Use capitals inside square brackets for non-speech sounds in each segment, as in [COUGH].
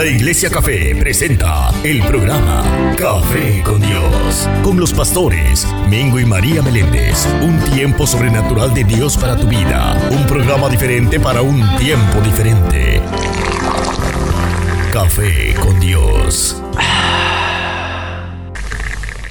La Iglesia Café presenta el programa Café con Dios, con los pastores Mingo y María Meléndez. Un tiempo sobrenatural de Dios para tu vida. Un programa diferente para un tiempo diferente. Café con Dios.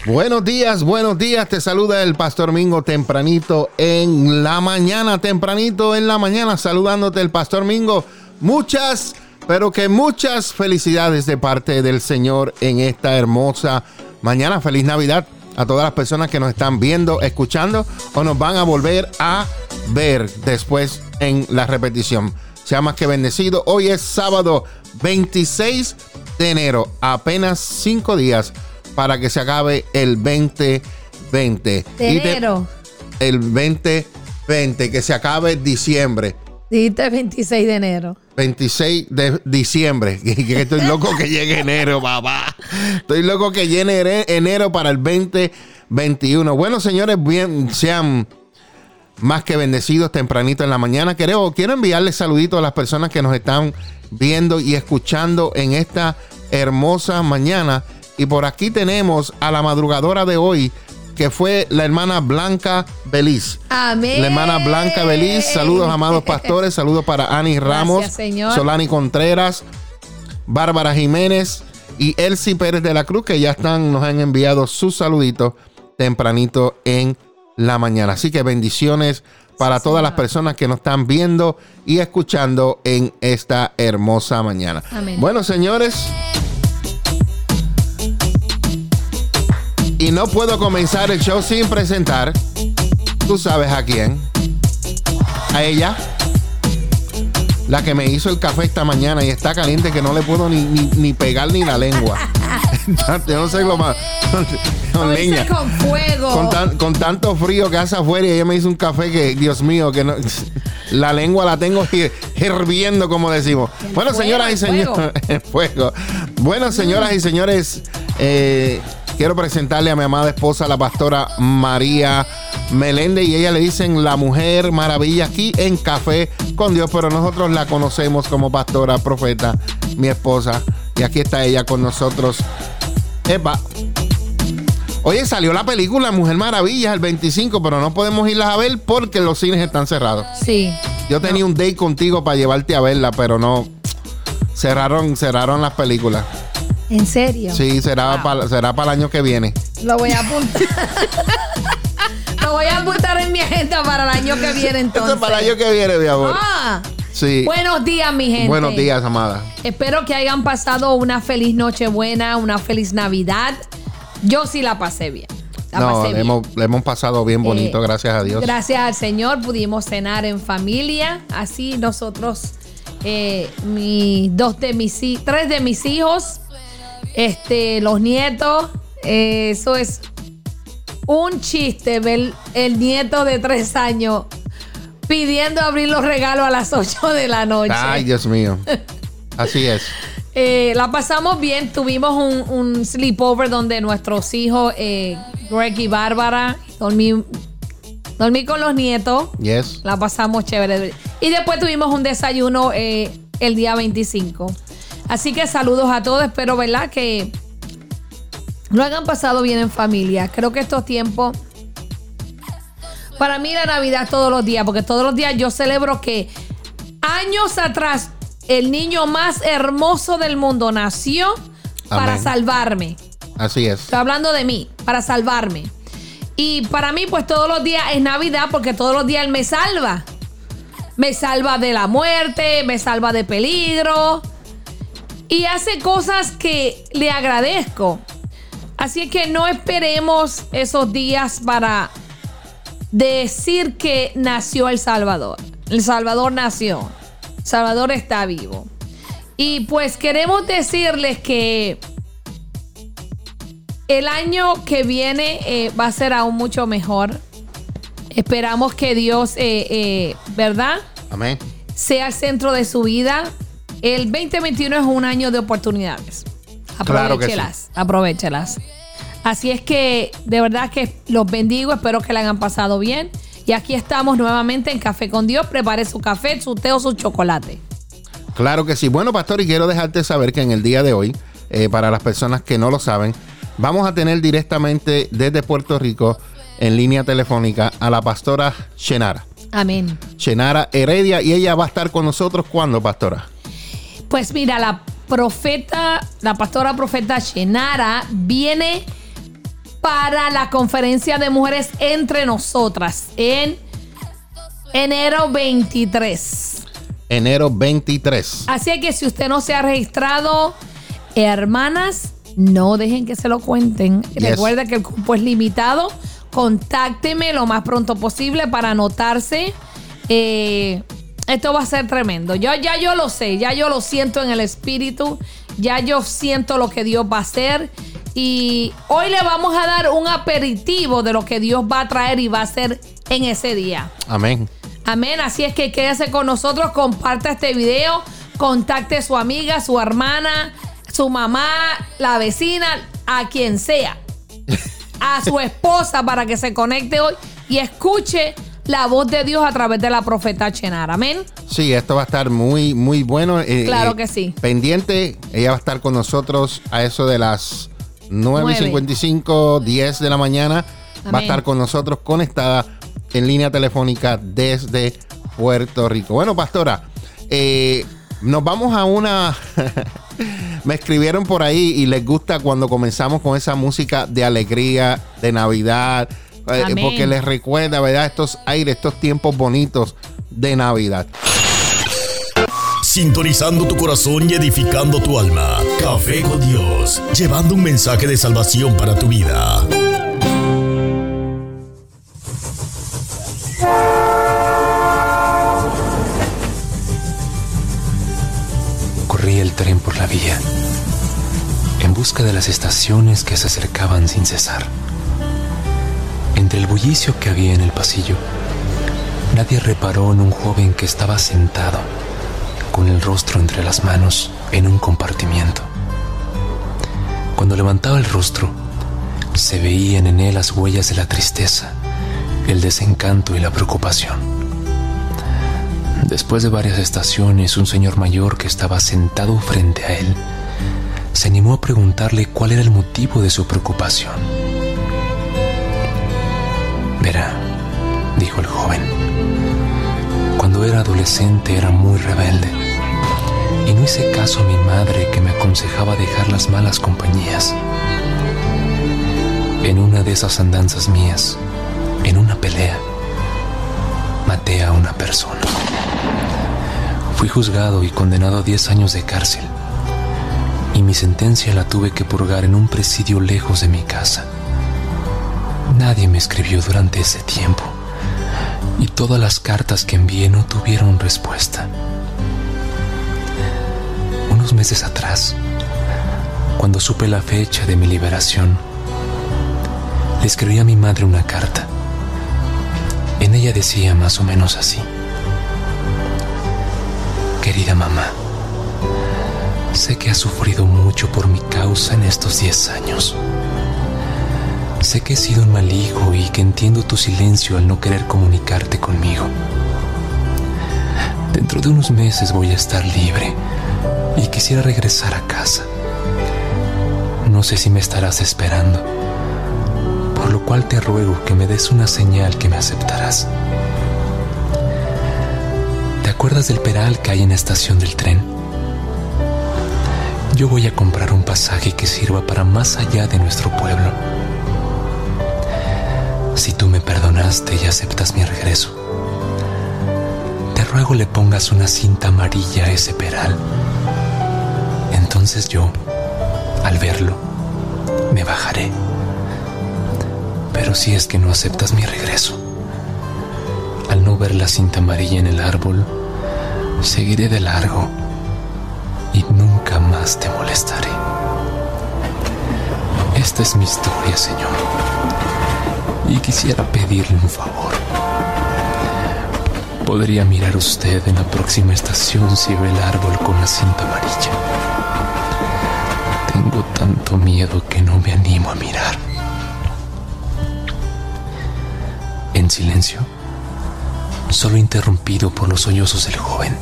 Buenos días, buenos días. Te saluda el Pastor Mingo tempranito en la mañana, tempranito en la mañana, saludándote el Pastor Mingo. Muchas pero que muchas felicidades de parte del Señor en esta hermosa mañana. Feliz Navidad a todas las personas que nos están viendo, escuchando o nos van a volver a ver después en la repetición. Sea más que bendecido. Hoy es sábado 26 de enero. Apenas cinco días para que se acabe el 2020. De enero. el 2020, que se acabe diciembre. Dijiste 26 de enero. 26 de diciembre. [LAUGHS] Estoy loco que llegue enero, papá. Estoy loco que llegue enero para el 2021. Bueno, señores, bien, sean más que bendecidos tempranito en la mañana. Quiero, quiero enviarles saluditos a las personas que nos están viendo y escuchando en esta hermosa mañana. Y por aquí tenemos a la madrugadora de hoy, que fue la hermana Blanca Beliz. Amén. La hermana Blanca Beliz. Saludos, amados [LAUGHS] pastores. Saludos para Ani Ramos, Solani Contreras, Bárbara Jiménez y Elsie Pérez de la Cruz, que ya están, nos han enviado sus saluditos tempranito en la mañana. Así que bendiciones para todas las personas que nos están viendo y escuchando en esta hermosa mañana. Amén. Bueno, señores. Y no puedo comenzar el show sin presentar. Tú sabes a quién. A ella. La que me hizo el café esta mañana y está caliente que no le puedo ni, ni, pegar ni la lengua. [LAUGHS] [LAUGHS] no sé lo más. Con leña. Con fuego. Con, tanto frío que hace afuera y ella me hizo un café que, Dios mío, que no, [LAUGHS] la lengua la tengo hirviendo, como decimos. bueno, señoras y señores. fuego. Bueno, señoras y señores. Eh, quiero presentarle a mi amada esposa, la pastora María Meléndez, y ella le dicen la mujer maravilla aquí en Café con Dios, pero nosotros la conocemos como pastora, profeta, mi esposa, y aquí está ella con nosotros. Epa. Oye, salió la película Mujer Maravilla el 25, pero no podemos irlas a ver porque los cines están cerrados. Sí. Yo tenía un date contigo para llevarte a verla, pero no. Cerraron, cerraron las películas. ¿En serio? Sí, será para será para el año que viene. Lo voy a apuntar. [LAUGHS] Lo voy a apuntar en mi agenda para el año que viene entonces. Para el año que viene, mi amor. Ah. Sí. Buenos días, mi gente. Buenos días, amada. Espero que hayan pasado una feliz Nochebuena, una feliz Navidad. Yo sí la pasé bien. La no, le, Hemos, le, Hemos, pasado bien bonito, eh, gracias a Dios. Gracias al Señor pudimos cenar en familia. Así nosotros, eh, dos de mis, tres de mis hijos este, los nietos, eh, eso es un chiste ver el nieto de tres años pidiendo abrir los regalos a las [LAUGHS] 8 de la noche. Ay, Dios mío. [LAUGHS] Así es. Eh, la pasamos bien, tuvimos un, sleepover donde nuestros hijos, eh, Greg y Bárbara, dormí, dormí con los nietos. Yes. La pasamos chévere. Y después tuvimos un desayuno el día 25. Así que saludos a todos. Espero, ¿verdad? Que lo hayan pasado bien en familia. Creo que estos tiempos. Para mí la Navidad todos los días, porque todos los días yo celebro que años atrás el niño más hermoso del mundo nació para salvarme. Así es. Estoy hablando de mí, para salvarme. Y para mí, pues todos los días es Navidad porque todos los días Él me salva. Me salva de la muerte, me salva de peligro, y hace cosas que le agradezco. Así que no esperemos esos días para decir que nació El Salvador. El Salvador nació. El Salvador está vivo. Y pues queremos decirles que el año que viene eh, va a ser aún mucho mejor. Esperamos que Dios, eh, eh, ¿verdad? Amén. Sea el centro de su vida el 2021 es un año de oportunidades. Aprovechelas, aprovechelas. Así es que de verdad que los bendigo, espero que la hayan pasado bien. Y aquí estamos nuevamente en Café con Dios. Prepare su café, su té o su chocolate. Claro que sí. Bueno, pastor, y quiero dejarte saber que en el día de hoy, eh, para las personas que no lo saben, vamos a tener directamente desde Puerto Rico en línea telefónica a la pastora Shenara. Amén. Shenara Heredia y ella va a estar con nosotros cuando, pastora. Pues mira, la profeta, la pastora profeta Shenara viene para la conferencia de mujeres entre nosotras en enero 23. Enero 23. Así que si usted no se ha registrado, hermanas, no dejen que se lo cuenten. Yes. Recuerda que el cupo es limitado. Contácteme lo más pronto posible para anotarse. Eh, esto va a ser tremendo. Yo ya yo lo sé, ya yo lo siento en el espíritu, ya yo siento lo que Dios va a hacer. Y hoy le vamos a dar un aperitivo de lo que Dios va a traer y va a hacer en ese día. Amén. Amén. Así es que quédese con nosotros, comparta este video, contacte a su amiga, su hermana, su mamá, la vecina, a quien sea. A su [LAUGHS] esposa para que se conecte hoy y escuche la voz de Dios a través de la profeta Chenar. Amén. Sí, esto va a estar muy, muy bueno. Eh, Claro eh, que sí. Pendiente, ella va a estar con nosotros a eso de las 9.55, 10 de la mañana. Va a estar con nosotros conectada en línea telefónica desde Puerto Rico. Bueno, pastora, eh, nos vamos a una... [LAUGHS] Me escribieron por ahí y les gusta cuando comenzamos con esa música de alegría, de Navidad, eh, porque les recuerda, ¿verdad? Estos aires, estos tiempos bonitos de Navidad. Sintonizando tu corazón y edificando tu alma. Café con Dios, llevando un mensaje de salvación para tu vida. Corría el tren por la vía, en busca de las estaciones que se acercaban sin cesar. Entre el bullicio que había en el pasillo, nadie reparó en un joven que estaba sentado, con el rostro entre las manos, en un compartimiento. Cuando levantaba el rostro, se veían en él las huellas de la tristeza, el desencanto y la preocupación. Después de varias estaciones, un señor mayor que estaba sentado frente a él se animó a preguntarle cuál era el motivo de su preocupación. Verá, dijo el joven, cuando era adolescente era muy rebelde y no hice caso a mi madre que me aconsejaba dejar las malas compañías. En una de esas andanzas mías, en una pelea, maté a una persona. Fui juzgado y condenado a 10 años de cárcel. Y mi sentencia la tuve que purgar en un presidio lejos de mi casa. Nadie me escribió durante ese tiempo. Y todas las cartas que envié no tuvieron respuesta. Unos meses atrás, cuando supe la fecha de mi liberación, le escribí a mi madre una carta. En ella decía más o menos así. Querida mamá, sé que has sufrido mucho por mi causa en estos 10 años. Sé que he sido un mal hijo y que entiendo tu silencio al no querer comunicarte conmigo. Dentro de unos meses voy a estar libre y quisiera regresar a casa. No sé si me estarás esperando, por lo cual te ruego que me des una señal que me aceptarás. ¿Te acuerdas del peral que hay en la estación del tren? Yo voy a comprar un pasaje que sirva para más allá de nuestro pueblo. Si tú me perdonaste y aceptas mi regreso, te ruego le pongas una cinta amarilla a ese peral. Entonces yo, al verlo, me bajaré. Pero si es que no aceptas mi regreso, al no ver la cinta amarilla en el árbol, seguiré de largo y nunca más te molestaré. Esta es mi historia, Señor. Y quisiera pedirle un favor. ¿Podría mirar usted en la próxima estación si ve el árbol con la cinta amarilla? Tengo tanto miedo que no me animo a mirar. En silencio, solo interrumpido por los sollozos del joven.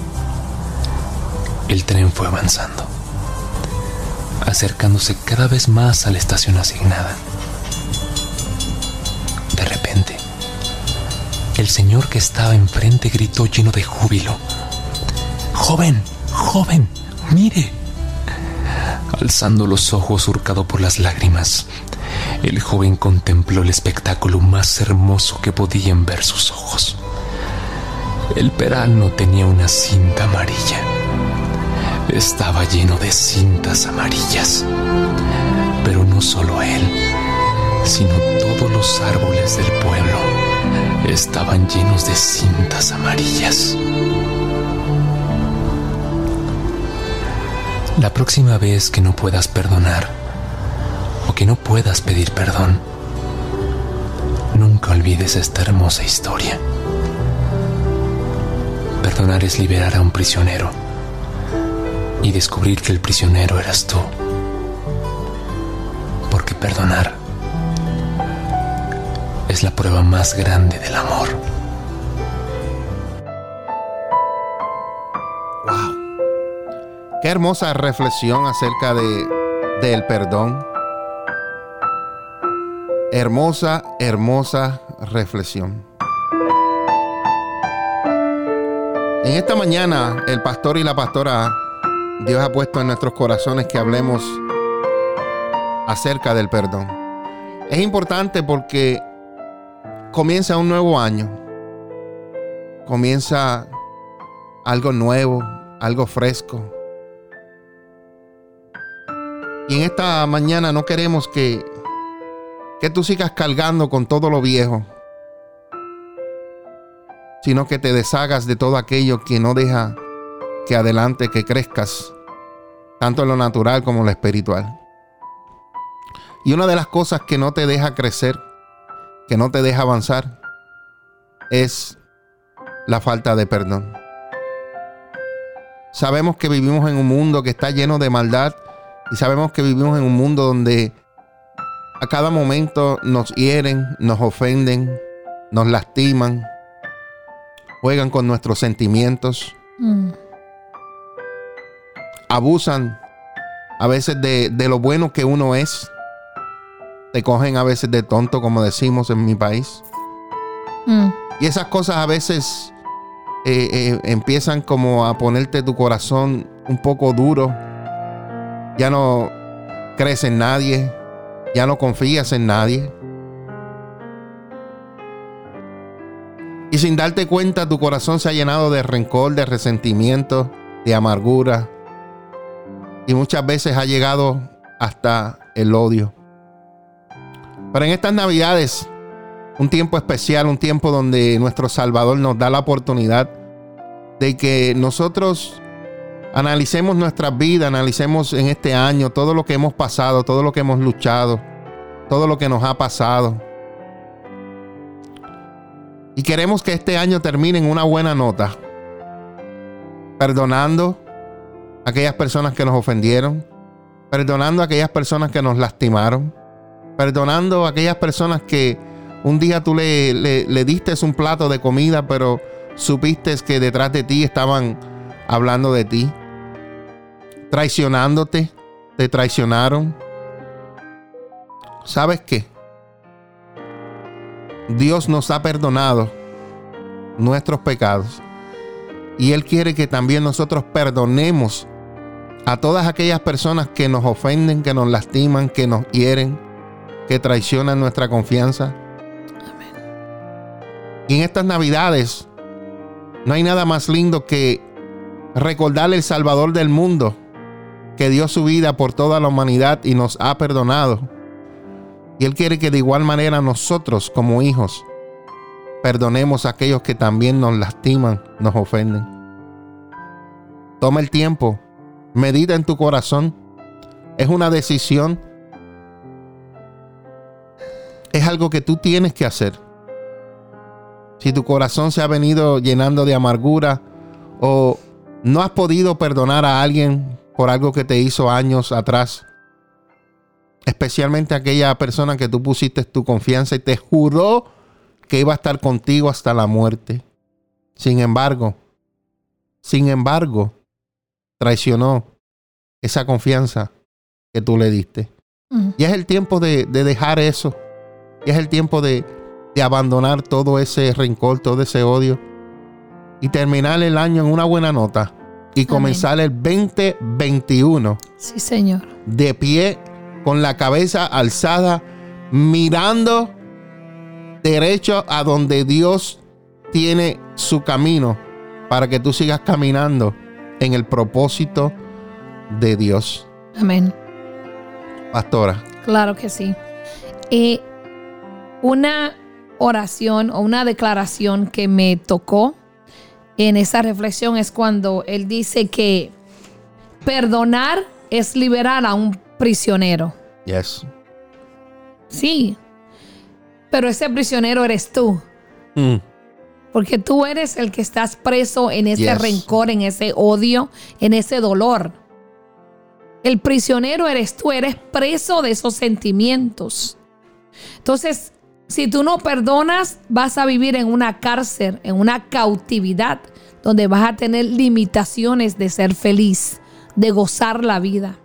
El tren fue avanzando, acercándose cada vez más a la estación asignada. De repente, el señor que estaba enfrente gritó lleno de júbilo. Joven, joven, mire. Alzando los ojos surcado por las lágrimas, el joven contempló el espectáculo más hermoso que podían ver sus ojos. El peralno tenía una cinta amarilla. Estaba lleno de cintas amarillas. Pero no solo él, sino todos los árboles del pueblo estaban llenos de cintas amarillas. La próxima vez que no puedas perdonar o que no puedas pedir perdón, nunca olvides esta hermosa historia. Perdonar es liberar a un prisionero y descubrir que el prisionero eras tú. Porque perdonar es la prueba más grande del amor. Wow. Qué hermosa reflexión acerca de del perdón. Hermosa, hermosa reflexión. En esta mañana, el pastor y la pastora, Dios ha puesto en nuestros corazones que hablemos acerca del perdón. Es importante porque comienza un nuevo año. Comienza algo nuevo, algo fresco. Y en esta mañana no queremos que, que tú sigas cargando con todo lo viejo sino que te deshagas de todo aquello que no deja que adelante, que crezcas, tanto en lo natural como en lo espiritual. Y una de las cosas que no te deja crecer, que no te deja avanzar, es la falta de perdón. Sabemos que vivimos en un mundo que está lleno de maldad y sabemos que vivimos en un mundo donde a cada momento nos hieren, nos ofenden, nos lastiman, juegan con nuestros sentimientos, mm. abusan a veces de, lo bueno que uno es, te cogen a veces de tonto, como decimos en mi país. Mm. Y esas cosas a veces eh, eh, empiezan como a ponerte tu corazón un poco duro. Ya no crees en nadie, ya no confías en nadie. Y sin darte cuenta, tu corazón se ha llenado de rencor, de resentimiento, de amargura. Y muchas veces ha llegado hasta el odio. Pero en estas navidades, un tiempo especial, un tiempo donde nuestro Salvador nos da la oportunidad de que nosotros analicemos nuestra vida, analicemos en este año todo lo que hemos pasado, todo lo que hemos luchado, todo lo que nos ha pasado. Y queremos que este año termine en una buena nota. Perdonando a aquellas personas que nos ofendieron. Perdonando a aquellas personas que nos lastimaron. Perdonando a aquellas personas que un día tú le, le, diste un plato de comida, pero supiste que detrás de ti estaban hablando de ti. Traicionándote. Te traicionaron. ¿Sabes qué? Dios nos ha perdonado nuestros pecados. Y Él quiere que también nosotros perdonemos a todas aquellas personas que nos ofenden, que nos lastiman, que nos hieren, que traicionan nuestra confianza. Y en estas navidades no hay nada más lindo que recordarle el Salvador del mundo, que dio su vida por toda la humanidad y nos ha perdonado y Él quiere que de igual manera nosotros como hijos perdonemos a aquellos que también nos lastiman, nos ofenden. Toma el tiempo, medita en tu corazón. Es una decisión. Es algo que tú tienes que hacer. Si tu corazón se ha venido llenando de amargura o no has podido perdonar a alguien por algo que te hizo años atrás, Especialmente aquella persona que tú pusiste tu confianza y te juró que iba a estar contigo hasta la muerte. Sin embargo, sin embargo, traicionó esa confianza que tú le diste. Ya es el tiempo de, de dejar eso. Ya es el tiempo de, de abandonar todo ese rencor, todo ese odio. Y terminar el año en una buena nota. Y comenzar el 2021 Sí, Señor. de pie, con la cabeza alzada, mirando derecho a donde Dios tiene su camino para que tú sigas caminando en el propósito de Dios. Amén. Pastora. Claro que sí. Eh, una oración o una declaración que me tocó en esa reflexión es cuando él dice que perdonar es liberar a un prisionero. Yes. Sí, pero ese prisionero eres tú. Mm, Porque tú eres el que estás preso en ese Yes. rencor, en ese odio, en ese dolor. El prisionero eres tú, eres preso de esos sentimientos. Entonces, si tú no perdonas, vas a vivir en una cárcel, en una cautividad, donde vas a tener limitaciones de ser feliz, de gozar la vida,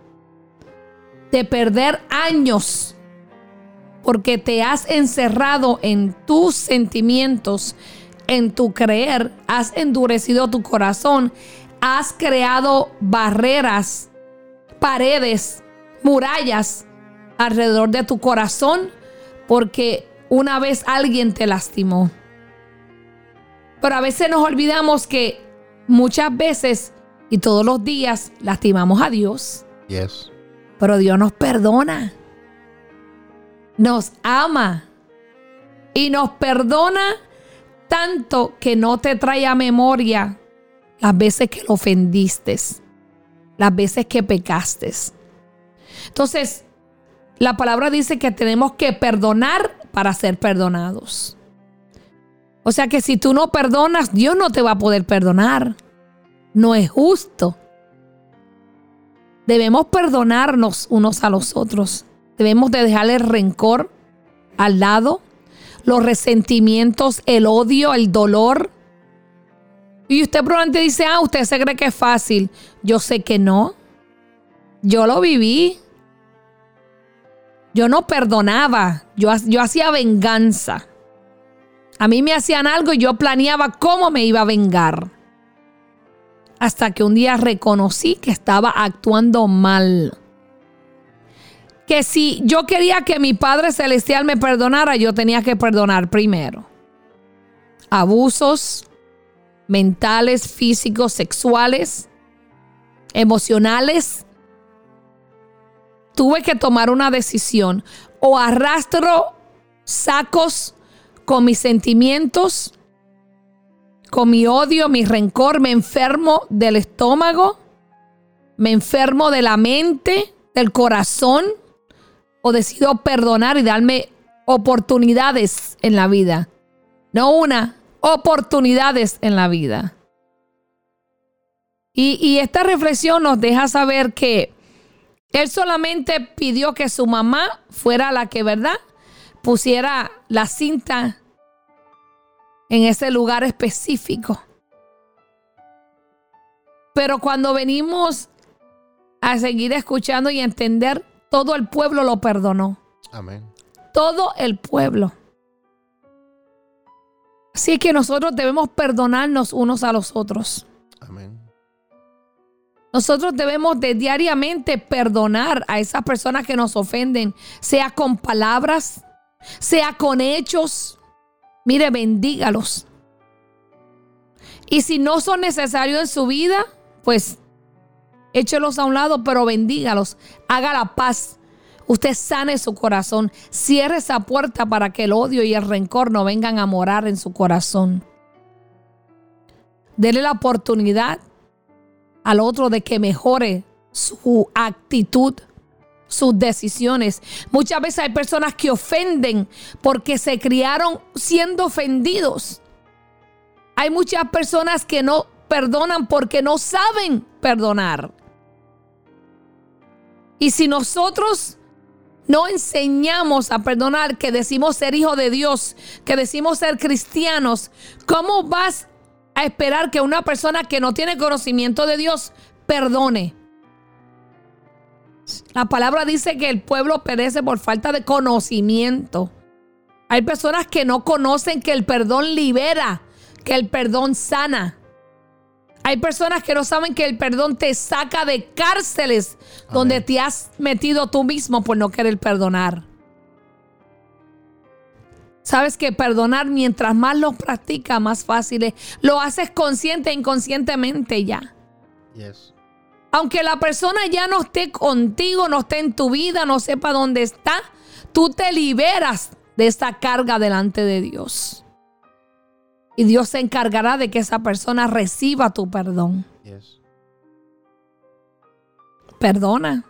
de perder años porque te has encerrado en tus sentimientos, en tu creer, has endurecido tu corazón, has creado barreras, paredes, murallas alrededor de tu corazón porque una vez alguien te lastimó. Pero a veces nos olvidamos que muchas veces y todos los días lastimamos a Dios, yes. pero Dios nos perdona nos ama y nos perdona tanto que no te trae a memoria las veces que lo ofendiste, las veces que pecaste. Entonces, la palabra dice que tenemos que perdonar para ser perdonados. O sea que si tú no perdonas, Dios no te va a poder perdonar. No es justo. Debemos perdonarnos unos a los otros. Debemos de dejar el rencor al lado, los resentimientos, el odio, el dolor. Y usted probablemente dice, ah, usted se cree que es fácil. Yo sé que no. Yo lo viví. Yo no perdonaba. Yo, yo hacía venganza. A mí me hacían algo y yo planeaba cómo me iba a vengar. Hasta que un día reconocí que estaba actuando mal que si yo quería que mi Padre Celestial me perdonara, yo tenía que perdonar primero. Abusos mentales, físicos, sexuales, emocionales. Tuve que tomar una decisión. O arrastro sacos con mis sentimientos, con mi odio, mi rencor, me enfermo del estómago, me enfermo de la mente, del corazón o decido perdonar y darme oportunidades en la vida. No una, oportunidades en la vida. Y, y esta reflexión nos deja saber que él solamente pidió que su mamá fuera la que, ¿verdad? Pusiera la cinta en ese lugar específico. Pero cuando venimos a seguir escuchando y entender, todo el pueblo lo perdonó. Amén. Todo el pueblo. Así que nosotros debemos perdonarnos unos a los otros. Amén. Nosotros debemos de diariamente perdonar a esas personas que nos ofenden, sea con palabras, sea con hechos. Mire, bendígalos. Y si no son necesarios en su vida, pues échelos a un lado, pero bendígalos. Haga la paz. Usted sane su corazón. Cierre esa puerta para que el odio y el rencor no vengan a morar en su corazón. Dele la oportunidad al otro de que mejore su actitud, sus decisiones. Muchas veces hay personas que ofenden porque se criaron siendo ofendidos. Hay muchas personas que no perdonan porque no saben perdonar. Y si nosotros no enseñamos a perdonar, que decimos ser hijos de Dios, que decimos ser cristianos, ¿cómo vas a esperar que una persona que no tiene conocimiento de Dios perdone. La palabra dice que el pueblo perece por falta de conocimiento. Hay personas que no conocen que el perdón libera, que el perdón sana. Hay personas que no saben que el perdón te saca de cárceles donde te has metido tú mismo por no querer perdonar. Sabes que perdonar mientras más lo practicas, más fácil es. Lo haces consciente e inconscientemente ya. Aunque la persona ya no esté contigo, no esté en tu vida, no sepa dónde está, tú te liberas de esa carga delante de Dios. Y Dios se encargará de que esa persona reciba tu perdón. Perdona.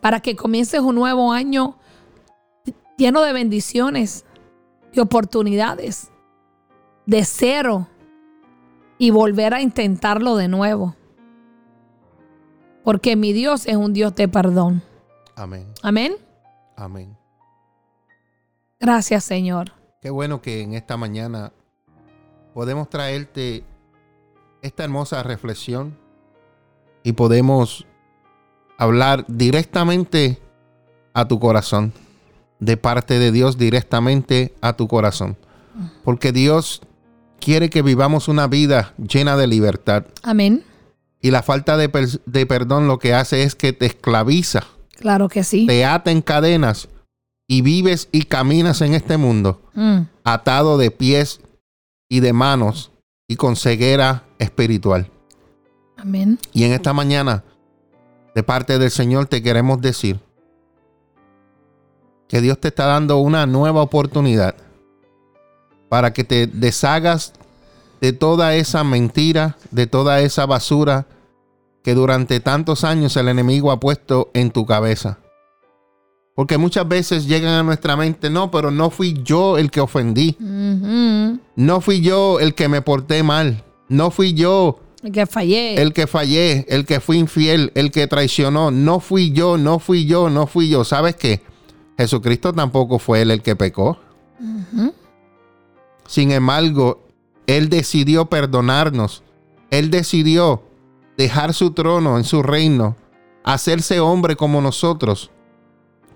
Para que comiences un nuevo año lleno de bendiciones y oportunidades. De cero. Y volver a intentarlo de nuevo. Porque mi Dios es un Dios de perdón. Amén. Amén. Amén. Gracias, Señor. Qué bueno que en esta mañana podemos traerte esta hermosa reflexión y podemos hablar directamente a tu corazón, de parte de Dios directamente a tu corazón. Porque Dios quiere que vivamos una vida llena de libertad. Amén. Y la falta de, perdón lo que hace es que te esclaviza. Claro que sí. Te ata en cadenas y vives y caminas en este mundo mm. atado de pies y de manos y con ceguera espiritual. Amén. Y en esta mañana, de parte del Señor, te queremos decir que Dios te está dando una nueva oportunidad para que te deshagas de toda esa mentira, de toda esa basura que durante tantos años el enemigo ha puesto en tu cabeza. Porque muchas veces llegan a nuestra mente, no, pero no fui yo el que ofendí. No fui yo el que me porté mal. No fui yo el que fallé. El que fallé, el que fui infiel, el que traicionó. No fui yo, no fui yo, no fui yo. ¿Sabes qué? Jesucristo tampoco fue él el que pecó. Sin embargo, Él decidió perdonarnos. Él decidió dejar su trono en su reino, hacerse hombre como nosotros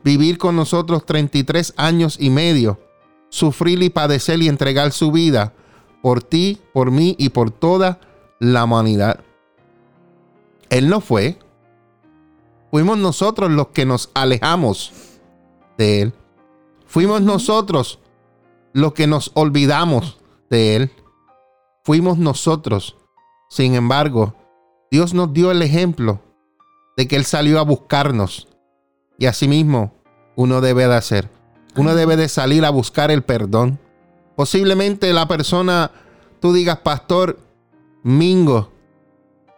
vivir con nosotros 33 años y medio, sufrir y padecer y entregar su vida por ti, por mí y por toda la humanidad. Él no fue. Fuimos nosotros los que nos alejamos de Él. Fuimos nosotros los que nos olvidamos de Él. Fuimos nosotros. Sin embargo, Dios nos dio el ejemplo de que Él salió a buscarnos y asimismo, uno debe de hacer. Uno debe de salir a buscar el perdón. Posiblemente la persona, tú digas, pastor Mingo,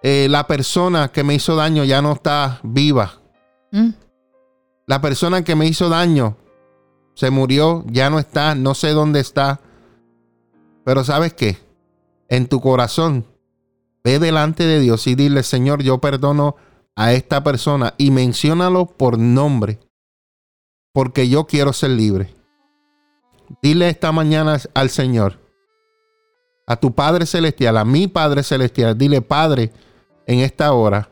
eh, la persona que me hizo daño ya no está viva. Mm. La persona que me hizo daño se murió, ya no está, no sé dónde está. Pero sabes qué? En tu corazón, ve delante de Dios y dile, Señor, yo perdono a esta persona y menciónalo por nombre, porque yo quiero ser libre. Dile esta mañana al Señor, a tu Padre Celestial, a mi Padre Celestial, dile, Padre, en esta hora,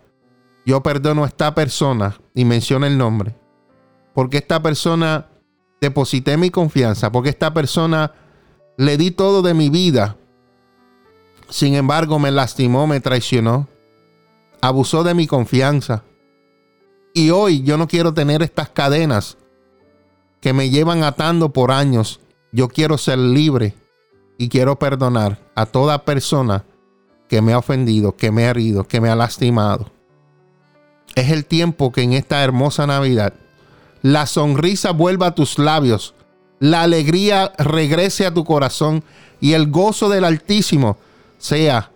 yo perdono a esta persona y menciona el nombre, porque esta persona deposité mi confianza, porque esta persona le di todo de mi vida, sin embargo me lastimó, me traicionó abusó de mi confianza. Y hoy yo no quiero tener estas cadenas que me llevan atando por años. Yo quiero ser libre y quiero perdonar a toda persona que me ha ofendido, que me ha herido, que me ha lastimado. Es el tiempo que en esta hermosa Navidad la sonrisa vuelva a tus labios, la alegría regrese a tu corazón y el gozo del Altísimo sea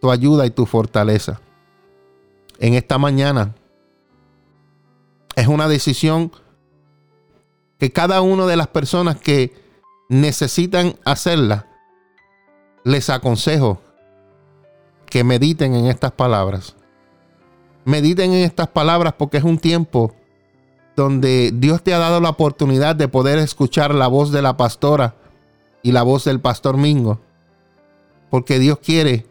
tu ayuda y tu fortaleza en esta mañana. Es una decisión que cada una de las personas que necesitan hacerla, les aconsejo que mediten en estas palabras. Mediten en estas palabras porque es un tiempo donde Dios te ha dado la oportunidad de poder escuchar la voz de la pastora y la voz del pastor Mingo. Porque Dios quiere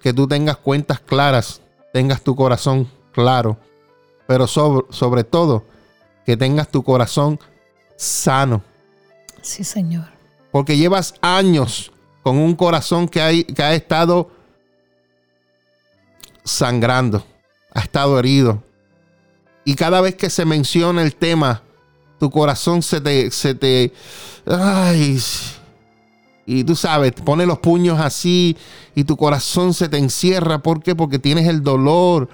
que tú tengas cuentas claras tengas tu corazón claro, pero sobre, sobre todo que tengas tu corazón sano. Sí, Señor. Porque llevas años con un corazón que, hay, que ha estado sangrando, ha estado herido. Y cada vez que se menciona el tema, tu corazón se te, se te, ay, y tú sabes, pone los puños así y tu corazón se te encierra. ¿Por qué? Porque tienes el dolor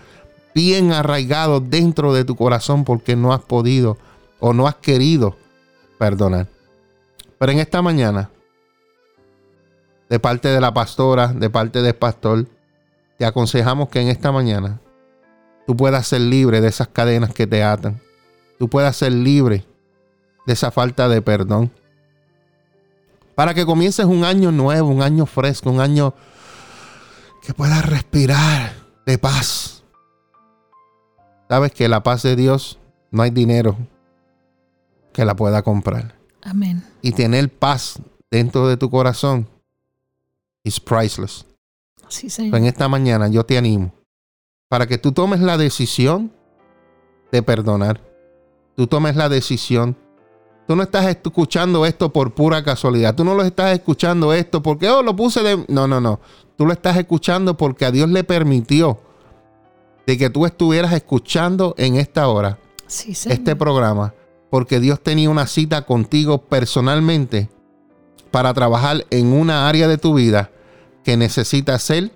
bien arraigado dentro de tu corazón porque no has podido o no has querido perdonar. Pero en esta mañana, de parte de la pastora, de parte del pastor, te aconsejamos que en esta mañana tú puedas ser libre de esas cadenas que te atan. Tú puedas ser libre de esa falta de perdón para que comiences un año nuevo, un año fresco, un año que puedas respirar de paz. Sabes que la paz de Dios no hay dinero que la pueda comprar. Amén. Y tener paz dentro de tu corazón es priceless. Sí, Señor. En esta mañana yo te animo para que tú tomes la decisión de perdonar. Tú tomes la decisión Tú no estás escuchando esto por pura casualidad. Tú no lo estás escuchando esto porque, oh, lo puse de... No, no, no. Tú lo estás escuchando porque a Dios le permitió de que tú estuvieras escuchando en esta hora este programa. Porque Dios tenía una cita contigo personalmente para trabajar en una área de tu vida que necesita ser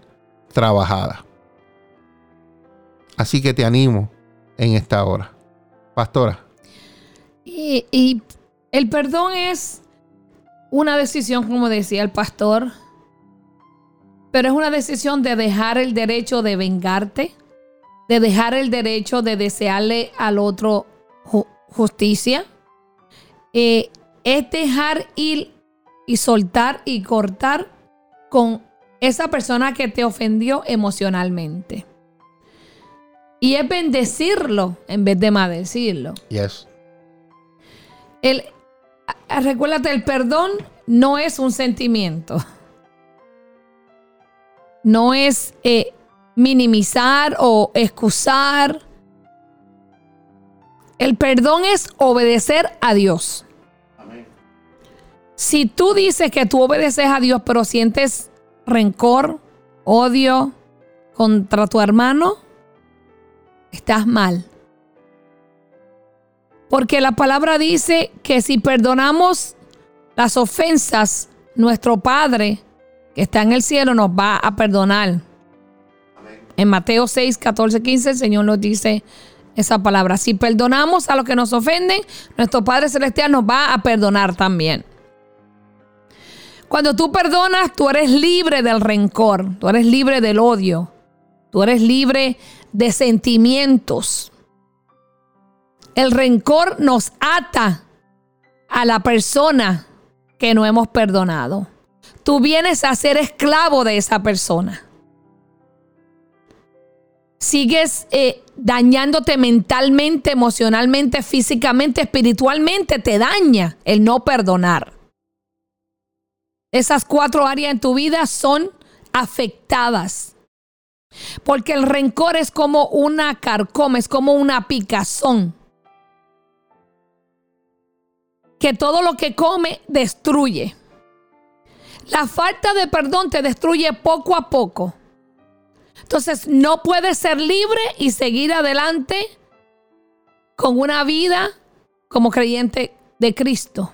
trabajada. Así que te animo en esta hora. Pastora. Y, el perdón es una decisión, como decía el pastor, pero es una decisión de dejar el derecho de vengarte, de dejar el derecho de desearle al otro justicia. Eh, es dejar ir y soltar y cortar con esa persona que te ofendió emocionalmente. Y es bendecirlo en vez de maldecirlo. Yes. El, recuérdate, el perdón no es un sentimiento. No es eh, minimizar o excusar. El perdón es obedecer a Dios. Si tú dices que tú obedeces a Dios, pero sientes rencor, odio contra tu hermano, estás mal. Porque la palabra dice que si perdonamos las ofensas, nuestro Padre que está en el cielo nos va a perdonar. En Mateo 6, 14, 15 el Señor nos dice esa palabra. Si perdonamos a los que nos ofenden, nuestro Padre Celestial nos va a perdonar también. Cuando tú perdonas, tú eres libre del rencor, tú eres libre del odio, tú eres libre de sentimientos. El rencor nos ata a la persona que no hemos perdonado. Tú vienes a ser esclavo de esa persona. Sigues eh, dañándote mentalmente, emocionalmente, físicamente, espiritualmente. Te daña el no perdonar. Esas cuatro áreas en tu vida son afectadas. Porque el rencor es como una carcoma, es como una picazón que todo lo que come destruye. La falta de perdón te destruye poco a poco. Entonces no puedes ser libre y seguir adelante con una vida como creyente de Cristo.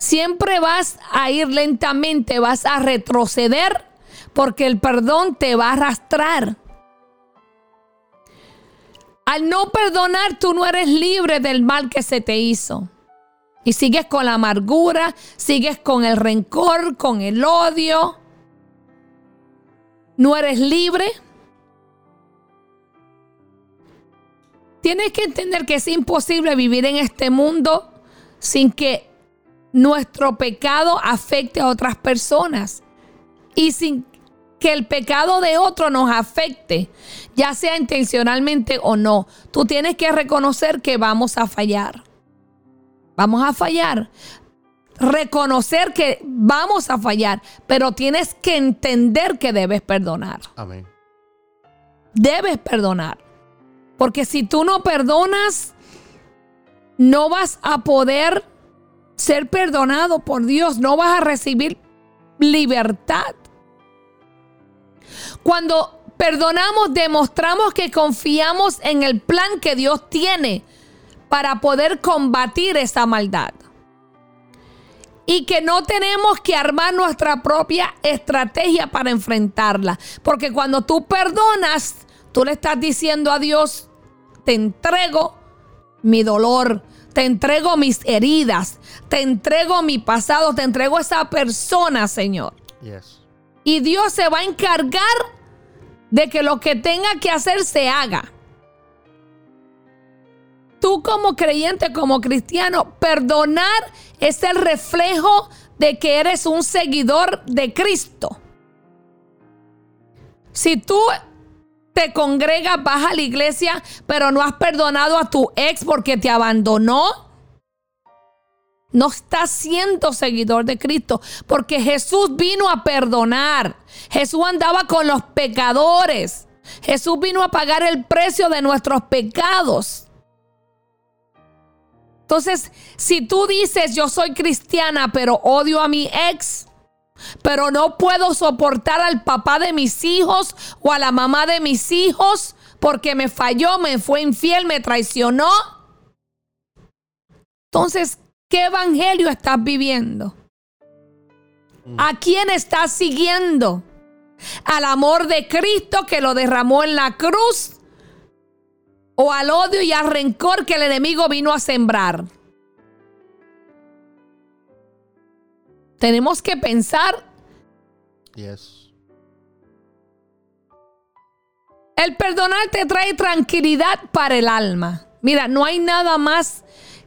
Siempre vas a ir lentamente, vas a retroceder porque el perdón te va a arrastrar. Al no perdonar, tú no eres libre del mal que se te hizo. Y sigues con la amargura, sigues con el rencor, con el odio. No eres libre. Tienes que entender que es imposible vivir en este mundo sin que nuestro pecado afecte a otras personas. Y sin que el pecado de otro nos afecte, ya sea intencionalmente o no. Tú tienes que reconocer que vamos a fallar. Vamos a fallar. reconocer que vamos a fallar, pero tienes que entender que debes perdonar. Amén. Debes perdonar. Porque si tú no perdonas, no vas a poder ser perdonado por Dios, no vas a recibir libertad. Cuando perdonamos, demostramos que confiamos en el plan que Dios tiene para poder combatir esa maldad. Y que no tenemos que armar nuestra propia estrategia para enfrentarla. Porque cuando tú perdonas, tú le estás diciendo a Dios, te entrego mi dolor, te entrego mis heridas, te entrego mi pasado, te entrego esa persona, Señor. Y Dios se va a encargar de que lo que tenga que hacer se haga. Tú como creyente, como cristiano, perdonar es el reflejo de que eres un seguidor de Cristo. Si tú te congregas, vas a la iglesia, pero no has perdonado a tu ex porque te abandonó, no estás siendo seguidor de Cristo, porque Jesús vino a perdonar. Jesús andaba con los pecadores. Jesús vino a pagar el precio de nuestros pecados. Entonces, si tú dices yo soy cristiana, pero odio a mi ex, pero no puedo soportar al papá de mis hijos o a la mamá de mis hijos porque me falló, me fue infiel, me traicionó. Entonces, ¿qué evangelio estás viviendo? ¿A quién estás siguiendo? ¿Al amor de Cristo que lo derramó en la cruz? o al odio y al rencor que el enemigo vino a sembrar. Tenemos que pensar. El perdonar te trae tranquilidad para el alma. Mira, no hay nada más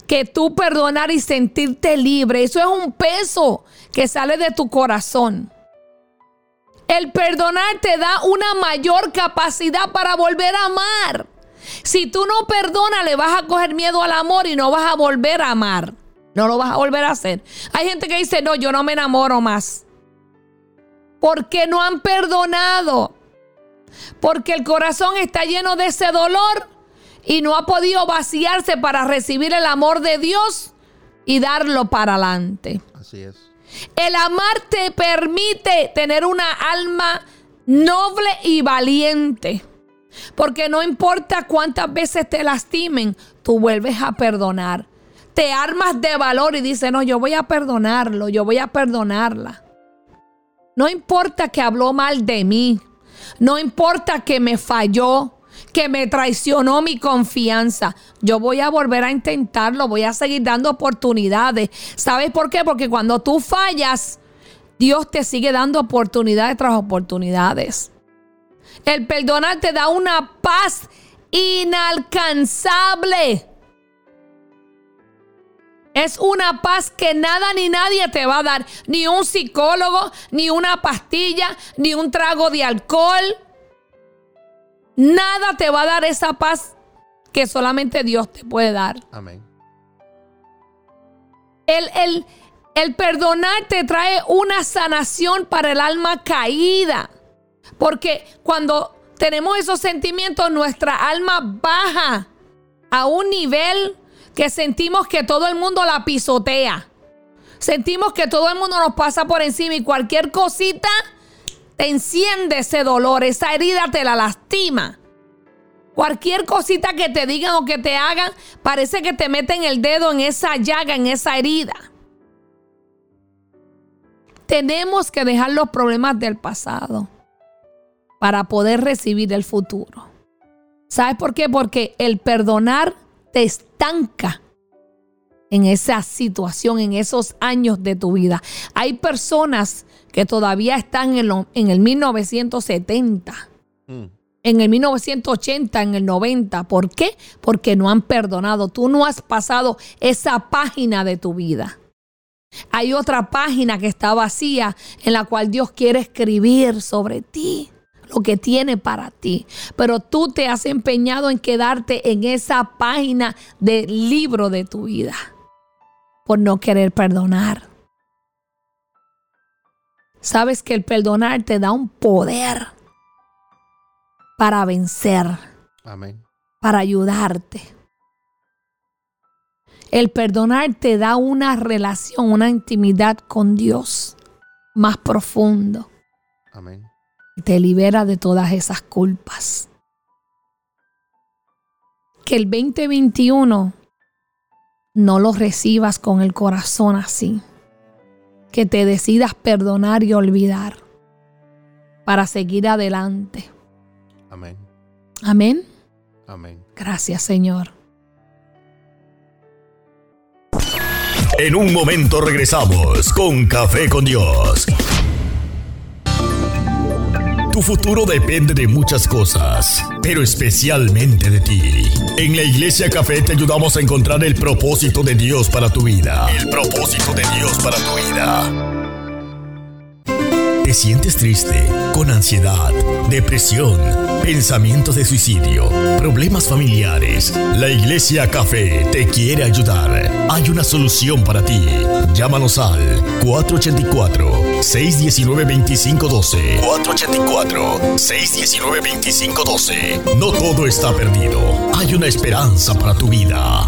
que tú perdonar y sentirte libre. Eso es un peso que sale de tu corazón. El perdonar te da una mayor capacidad para volver a amar. Si tú no perdonas, le vas a coger miedo al amor y no vas a volver a amar. No lo vas a volver a hacer. Hay gente que dice, no, yo no me enamoro más. Porque no han perdonado. Porque el corazón está lleno de ese dolor y no ha podido vaciarse para recibir el amor de Dios y darlo para adelante. Así es. El amar te permite tener una alma noble y valiente. Porque no importa cuántas veces te lastimen, tú vuelves a perdonar. Te armas de valor y dices, no, yo voy a perdonarlo, yo voy a perdonarla. No importa que habló mal de mí. No importa que me falló, que me traicionó mi confianza. Yo voy a volver a intentarlo, voy a seguir dando oportunidades. ¿Sabes por qué? Porque cuando tú fallas, Dios te sigue dando oportunidades tras oportunidades. El perdonar te da una paz inalcanzable. Es una paz que nada ni nadie te va a dar. Ni un psicólogo, ni una pastilla, ni un trago de alcohol. Nada te va a dar esa paz que solamente Dios te puede dar. Amén. El, el, el perdonar te trae una sanación para el alma caída. Porque cuando tenemos esos sentimientos, nuestra alma baja a un nivel que sentimos que todo el mundo la pisotea. Sentimos que todo el mundo nos pasa por encima y cualquier cosita te enciende ese dolor, esa herida te la lastima. Cualquier cosita que te digan o que te hagan, parece que te meten el dedo en esa llaga, en esa herida. Tenemos que dejar los problemas del pasado para poder recibir el futuro. ¿Sabes por qué? Porque el perdonar te estanca en esa situación, en esos años de tu vida. Hay personas que todavía están en, el 1970, mm. en el 1980, en el 90. ¿Por qué? Porque no han perdonado. Tú no has pasado esa página de tu vida. Hay otra página que está vacía en la cual Dios quiere escribir sobre ti lo que tiene para ti. Pero tú te has empeñado en quedarte en esa página del libro de tu vida por no querer perdonar. Sabes que el perdonar te da un poder para vencer, Amén. para ayudarte. El perdonar te da una relación, una intimidad con Dios más profundo. Amén. Te libera de todas esas culpas. Que el 2021 no lo recibas con el corazón así. Que te decidas perdonar y olvidar para seguir adelante. Amén. Amén. Amén. Gracias Señor. En un momento regresamos con Café con Dios. Tu futuro depende de muchas cosas, pero especialmente de ti. En la Iglesia Café te ayudamos a encontrar el propósito de Dios para tu vida. El propósito de Dios para tu vida. ¿Te sientes triste, con ansiedad, depresión, pensamientos de suicidio, problemas familiares? La Iglesia Café te quiere ayudar. Hay una solución para ti. Llámanos al 484-619-2512. 484-619-2512. No todo está perdido. Hay una esperanza para tu vida.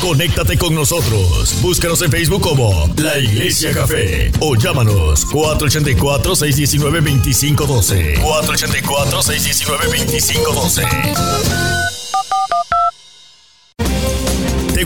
Conéctate con nosotros. Búscanos en Facebook como La Iglesia Café o llámanos 484-619-2512. 484-619-2512.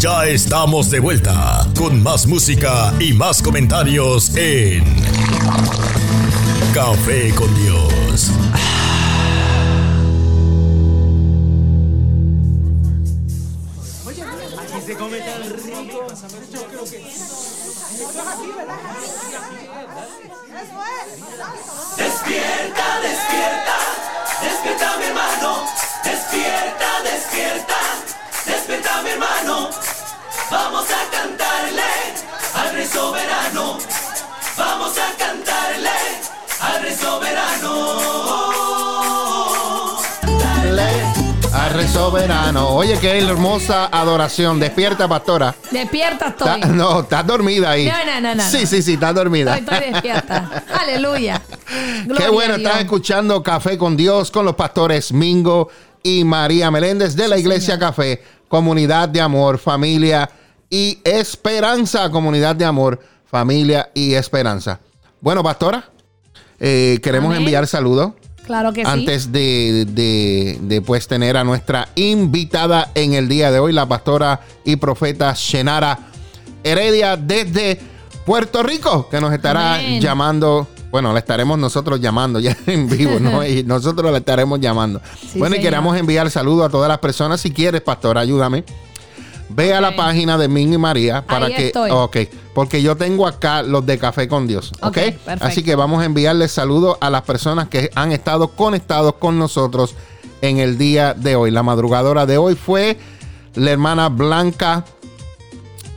Ya estamos de vuelta con más música y más comentarios en Café con Dios. Soberano. Oye, qué hermosa adoración. Despierta, pastora. Despierta estoy. Ta- no, estás dormida ahí. No, no, no, no, Sí, sí, sí, estás dormida. Estoy, estoy despierta. [LAUGHS] Aleluya. Qué Gloria bueno, a Dios. estás escuchando Café con Dios con los pastores Mingo y María Meléndez de la Sí, Iglesia señor. Café, comunidad de amor, familia y esperanza, comunidad de amor, familia y esperanza. Bueno, pastora, eh, queremos Amén. enviar saludos Claro que sí. antes de, de, de, pues tener a nuestra invitada en el día de hoy, la pastora y profeta Shenara Heredia desde Puerto Rico, que nos estará Amén. llamando. Bueno, la estaremos nosotros llamando ya [LAUGHS] en vivo, ¿no? Y [LAUGHS] nosotros la estaremos llamando. Sí, bueno, y queremos enviar saludos a todas las personas. Si quieres, pastora, ayúdame. Ve a la página de Min y María para Ahí que. estoy. Ok, porque yo tengo acá los de Café con Dios. Ok, así que vamos a enviarles saludos a las personas que han estado conectados con nosotros en el día de hoy. La madrugadora de hoy fue la hermana Blanca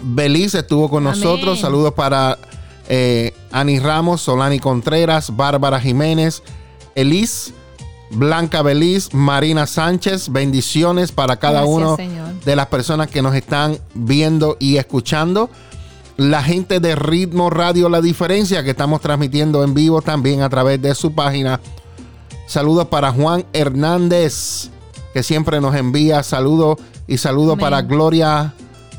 Beliz, estuvo con Amén. nosotros. Saludos para eh, Ani Ramos, Solani Contreras, Bárbara Jiménez, Elis. Blanca Beliz, Marina Sánchez, bendiciones para cada Gracias, uno Señor. de las personas que nos están viendo y escuchando. La gente de Ritmo Radio La Diferencia que estamos transmitiendo en vivo también a través de su página. Saludos para Juan Hernández, que siempre nos envía saludos y saludos para Gloria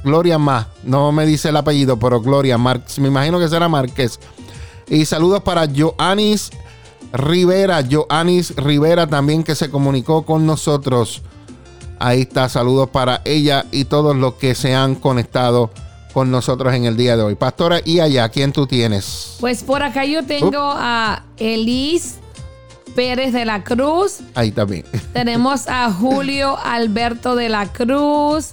Gloria Ma. No me dice el apellido, pero Gloria Márquez. Me imagino que será Márquez. Y saludos para Joanis Rivera, Joanis Rivera también que se comunicó con nosotros. Ahí está, saludos para ella y todos los que se han conectado con nosotros en el día de hoy. Pastora, y allá, ¿quién tú tienes? Pues por acá yo tengo a Elis Pérez de la Cruz. Ahí también. Tenemos a Julio Alberto de la Cruz.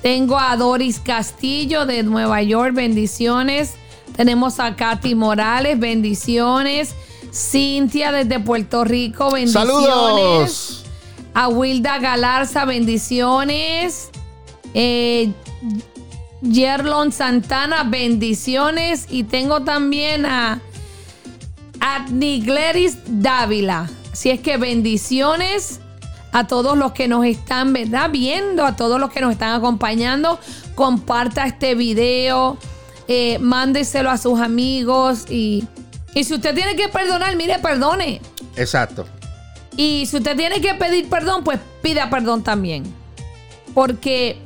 Tengo a Doris Castillo de Nueva York, bendiciones. Tenemos a Katy Morales, bendiciones. Cintia desde Puerto Rico, bendiciones. Saludos. A Wilda Galarza, bendiciones. Eh, Yerlon Santana, bendiciones. Y tengo también a Adnigleris Dávila. Así es que bendiciones a todos los que nos están ¿verdad? viendo, a todos los que nos están acompañando. Comparta este video, eh, mándeselo a sus amigos y, y si usted tiene que perdonar, mire, perdone. Exacto. Y si usted tiene que pedir perdón, pues pida perdón también. Porque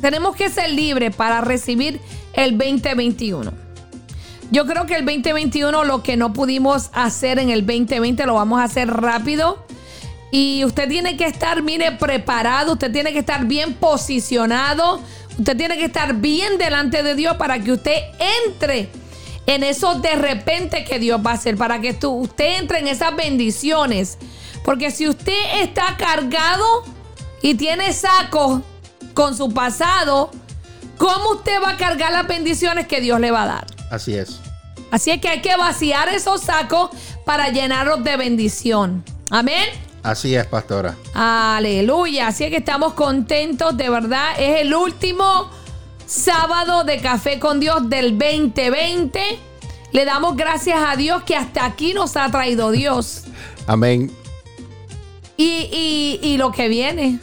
tenemos que ser libres para recibir el 2021. Yo creo que el 2021 lo que no pudimos hacer en el 2020 lo vamos a hacer rápido. Y usted tiene que estar, mire, preparado, usted tiene que estar bien posicionado, usted tiene que estar bien delante de Dios para que usted entre en eso de repente que Dios va a hacer, para que usted entre en esas bendiciones. Porque si usted está cargado y tiene sacos con su pasado, ¿cómo usted va a cargar las bendiciones que Dios le va a dar? Así es. Así es que hay que vaciar esos sacos para llenarlos de bendición. Amén. Así es, pastora. Aleluya. Así es que estamos contentos, de verdad. Es el último sábado de Café con Dios del 2020. Le damos gracias a Dios que hasta aquí nos ha traído Dios. Amén. Y, y- y lo que viene,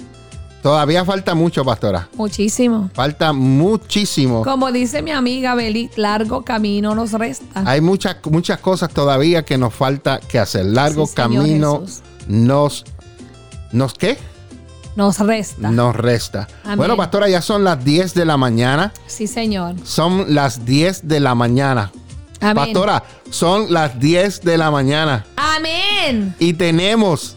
Todavía falta mucho, pastora. muchísimo. Falta muchísimo. Como dice mi amiga Beli, largo camino nos resta. Hay muchas, muchas cosas todavía que nos falta que hacer. Largo Sí, camino nos, nos qué? Nos resta. Nos resta. Amén. Bueno, pastora, ya son las 10 de la mañana. Sí, Señor. Son las 10 de la mañana. Amén. Pastora, son las 10 de la mañana. Amén. Y tenemos,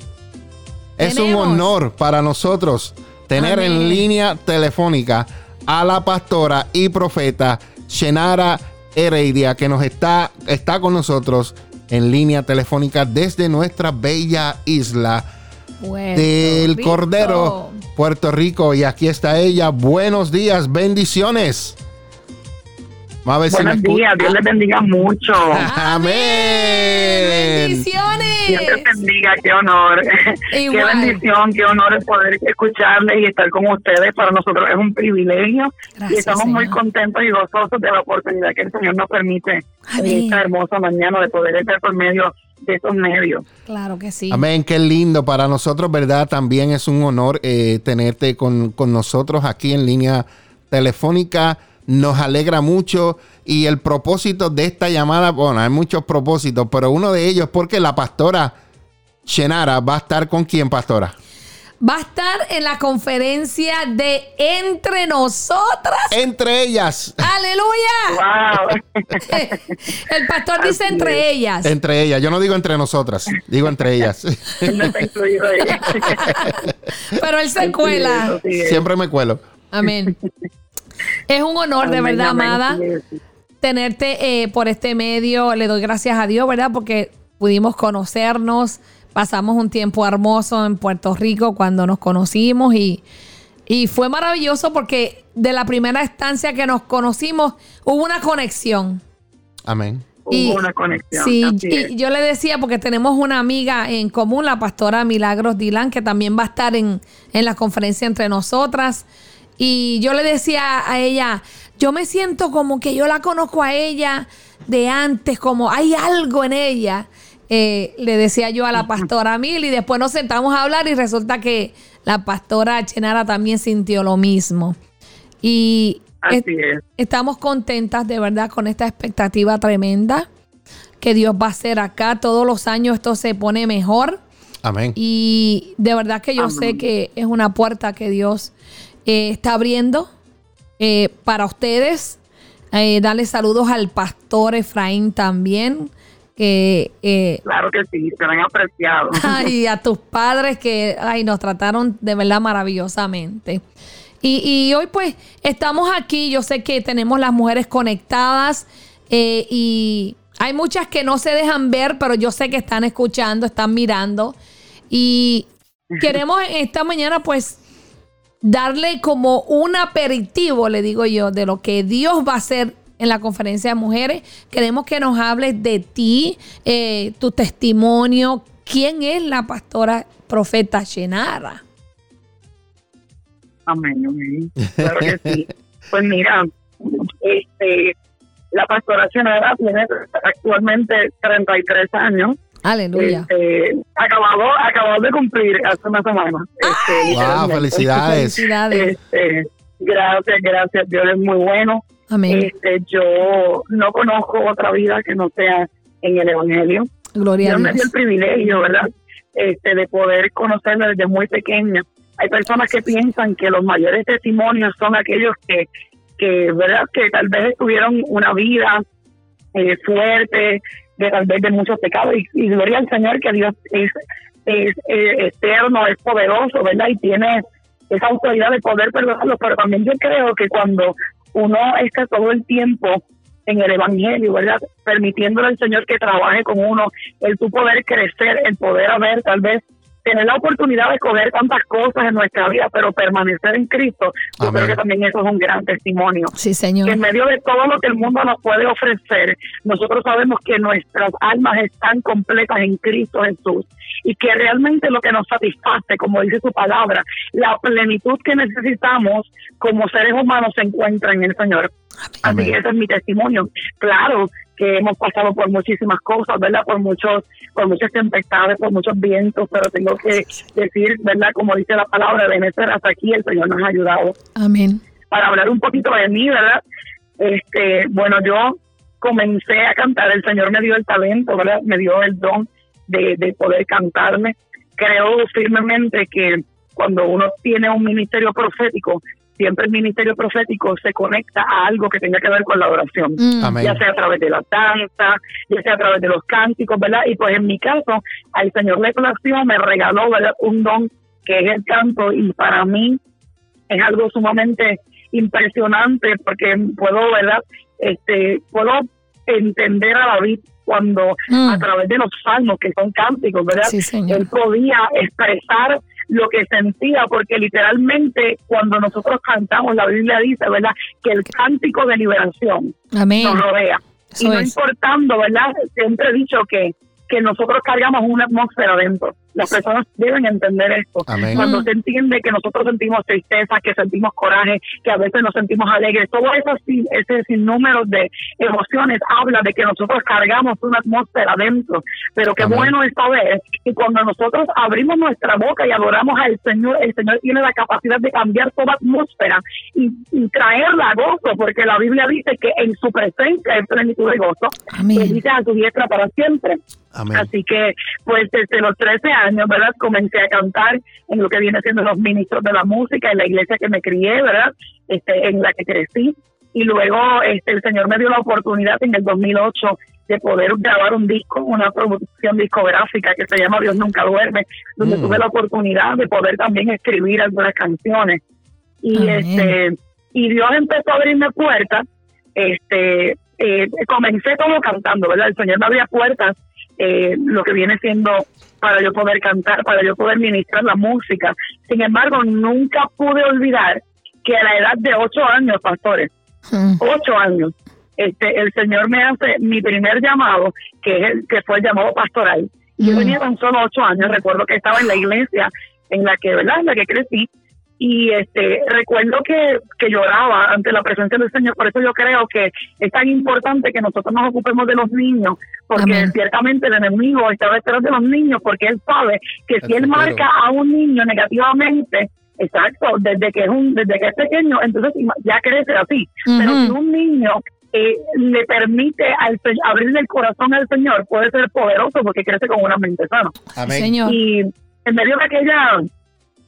es un honor para nosotros tener en línea telefónica a la pastora y profeta Shenara Heredia, que nos está, está con nosotros en línea telefónica desde nuestra bella isla Puerto del Rico. Cordero, Puerto Rico. Y aquí está ella. Buenos días, bendiciones. A ver Buenos días, Dios les bendiga mucho. [LAUGHS] Amén. Dios les Bendiciones. bendiga, qué honor. [LAUGHS] Qué bendición, qué honor el poder escucharles y estar con ustedes. Para nosotros es un privilegio Gracias, y estamos muy contentos y gozosos de la oportunidad que el Señor nos permite en esta hermosa mañana de poder estar por medio de estos medios. Claro que sí. Amén, qué lindo. Para nosotros, ¿verdad? También es un honor eh, tenerte con, con nosotros aquí en línea telefónica. Nos alegra mucho y el propósito de esta llamada, bueno, hay muchos propósitos, pero uno de ellos es porque la pastora Shenara va a estar con quién, pastora. Va a estar en la conferencia de Entre Nosotras. Entre ellas, ¡Aleluya! ¡Wow! El pastor dice Así entre ellas. entre ellas. Yo no digo entre nosotras, digo entre ellas. Él no está incluido ahí. Pero él se cuela. Así es. Siempre me cuelo. Amén. Es un honor, de verdad, amada, tenerte eh, por este medio. Le doy gracias a Dios, ¿verdad? Porque pudimos conocernos. Pasamos un tiempo hermoso en Puerto Rico cuando nos conocimos y, y fue maravilloso porque de la primera estancia que nos conocimos hubo una conexión. Amén. Y- Hubo una conexión. Sí, y yo le decía, porque tenemos una amiga en común, la pastora Milagros Dilan, que también va a estar en, en la conferencia entre nosotras. Y yo le decía a ella, yo me siento como que yo la conozco a ella de antes, como hay algo en ella. Eh, le decía yo a la pastora Mil y después nos sentamos a hablar y resulta que la pastora Chenara también sintió lo mismo. Y Así es- es. estamos contentas de verdad con esta expectativa tremenda que Dios va a hacer acá. Todos los años esto se pone mejor Amén. y de verdad que yo Amén. sé que es una puerta que Dios eh, está abriendo eh, para ustedes. Eh, darle saludos al pastor Efraín también, que eh, Claro que sí, se han apreciado. [LAUGHS] ay, a tus padres que ay, nos trataron de verdad maravillosamente. Y, y hoy pues estamos aquí, yo sé que tenemos las mujeres conectadas eh, y hay muchas que no se dejan ver, pero yo sé que están escuchando, están mirando. Y [LAUGHS] queremos en esta mañana pues darle como un aperitivo, le digo yo, de lo que Dios va a hacer en la conferencia de mujeres. Queremos que nos hables de ti, eh, tu testimonio. ¿Quién es la pastora profeta Shenara? Amén, amén. Claro que sí. [LAUGHS] Pues mira, este, la pastora Xiomara tiene actualmente 33 años. Aleluya. Este, acabado, acabado de cumplir hace una semana. Este, Wow, felicidades. Felicidades. Este, gracias, gracias. Dios es muy bueno. Amén. Este, yo no conozco otra vida que no sea en el Evangelio. Gloria a Dios me dio Dios. el privilegio, ¿verdad? Este, de poder conocerla desde muy pequeña. Hay personas que piensan que los mayores testimonios son aquellos que, que ¿verdad? Que tal vez tuvieron una vida eh, fuerte, de tal vez de muchos pecados. Y, y gloria al Señor que Dios es, es eh, eterno, es poderoso, ¿verdad? Y tiene esa autoridad de poder perdonarlos. Pero también yo creo que cuando uno está todo el tiempo en el Evangelio, ¿verdad? Permitiéndole al Señor que trabaje con uno, el tu poder crecer, el poder haber tal vez tener la oportunidad de coger tantas cosas en nuestra vida, pero permanecer en Cristo, yo Amén. creo que también eso es un gran testimonio Sí, que Señor. en medio de todo lo que el mundo nos puede ofrecer, nosotros sabemos que nuestras almas están completas en Cristo Jesús y que realmente lo que nos satisface, como dice su palabra, la plenitud que necesitamos como seres humanos se encuentra en el Señor. Así Amén. que ese es mi testimonio. Claro que hemos pasado por muchísimas cosas, ¿verdad? Por muchos, por muchas tempestades, por muchos vientos, pero tengo que decir, ¿verdad? Como dice la palabra, de Venezuela hasta aquí el Señor nos ha ayudado Amén. para hablar un poquito de mí, ¿verdad? Este, bueno, yo comencé a cantar, el Señor me dio el talento, ¿verdad? Me dio el don de, de poder cantarme. Creo firmemente que cuando uno tiene un ministerio profético, siempre el ministerio profético se conecta a algo que tenga que ver con la oración Mm. Ya sea a través de la danza, ya sea a través de los cánticos, ¿verdad? Y pues en mi caso, al Señor le plació, me regaló, ¿verdad? Un don que es el canto y para mí es algo sumamente impresionante porque puedo, ¿verdad? Este, puedo entender a David cuando Mm. a través de los salmos que son cánticos, ¿verdad? Sí. Él podía expresar lo que sentía, porque literalmente cuando nosotros cantamos, la Biblia dice, ¿verdad? Que el cántico de liberación Amén. nos rodea. Eso y no es. importando, ¿verdad? Siempre he dicho que, que nosotros cargamos una atmósfera dentro. Las personas deben entender esto. Amén. Cuando Mm. se entiende que nosotros sentimos tristeza, que sentimos coraje, que a veces nos sentimos alegres, todo eso, ese sinnúmero de emociones habla de que nosotros cargamos una atmósfera dentro. Pero qué Amén. bueno es saber que cuando nosotros abrimos nuestra boca y adoramos al Señor, el Señor tiene la capacidad de cambiar toda atmósfera y, y traerla a gozo, porque la Biblia dice que en su presencia hay plenitud de gozo. Amén. Bendice a tu diestra para siempre. Amén. Así que, pues desde los 13 años, ¿verdad? Comencé a cantar en lo que viene siendo los ministros de la música, en la iglesia que me crié, ¿verdad? Este, en la que crecí. Y luego este, el Señor me dio la oportunidad en el 2008 de poder grabar un disco, una producción discográfica que se llama Dios Nunca Duerme, donde Mm. tuve la oportunidad de poder también escribir algunas canciones. Y Amén. este y Dios empezó a abrirme puertas. Este, eh, comencé todo cantando, ¿verdad? El Señor me abría puertas eh, lo que viene siendo para yo poder cantar, para yo poder ministrar la música. Sin embargo, nunca pude olvidar que a la edad de ocho años, pastores, Mm. ocho años, este, el Señor me hace mi primer llamado, que es el que fue el llamado pastoral. Yo Mm. tenía tan solo ocho años, recuerdo que estaba en la iglesia en la que, ¿verdad? En la que crecí, y este recuerdo que, que lloraba ante la presencia del Señor, por eso yo creo que es tan importante que nosotros nos ocupemos de los niños, porque Amén. ciertamente el enemigo está detrás de los niños, porque él sabe que si él marca a un niño negativamente, exacto, desde que es un, desde que es pequeño, entonces ya crece así. Pero si un niño eh, le permite al, abrirle el corazón al Señor, puede ser poderoso porque crece con una mente sana. Amén. Señor. Y en medio de aquella,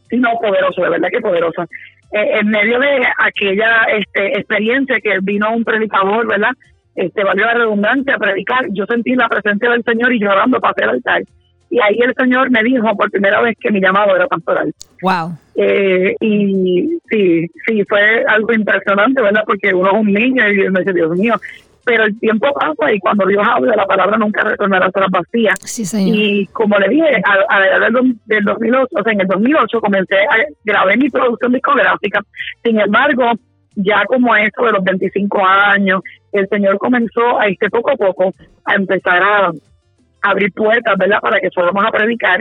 sí, no, poderoso, de verdad que poderosa. Eh, en medio de aquella este, experiencia que vino un predicador, ¿verdad? este, valió la redundancia, a predicar. Yo sentí la presencia del Señor y llorando para el altar. Y ahí el Señor me dijo por primera vez que mi llamado era pastoral. Wow. Eh, y sí, sí, fue algo impresionante, ¿verdad? Porque uno es un niño y uno dice, Dios mío, pero el tiempo pasa y cuando Dios habla, la palabra nunca retornará a ser vacía. Sí, señor. Y como le dije, a, a la edad del, del 2008, o sea, en el 2008 comencé a grabé mi producción discográfica. Sin embargo, ya como eso de los 25 años, el Señor comenzó a este poco a poco a empezar a abrir puertas, ¿verdad? Para que fuéramos a predicar.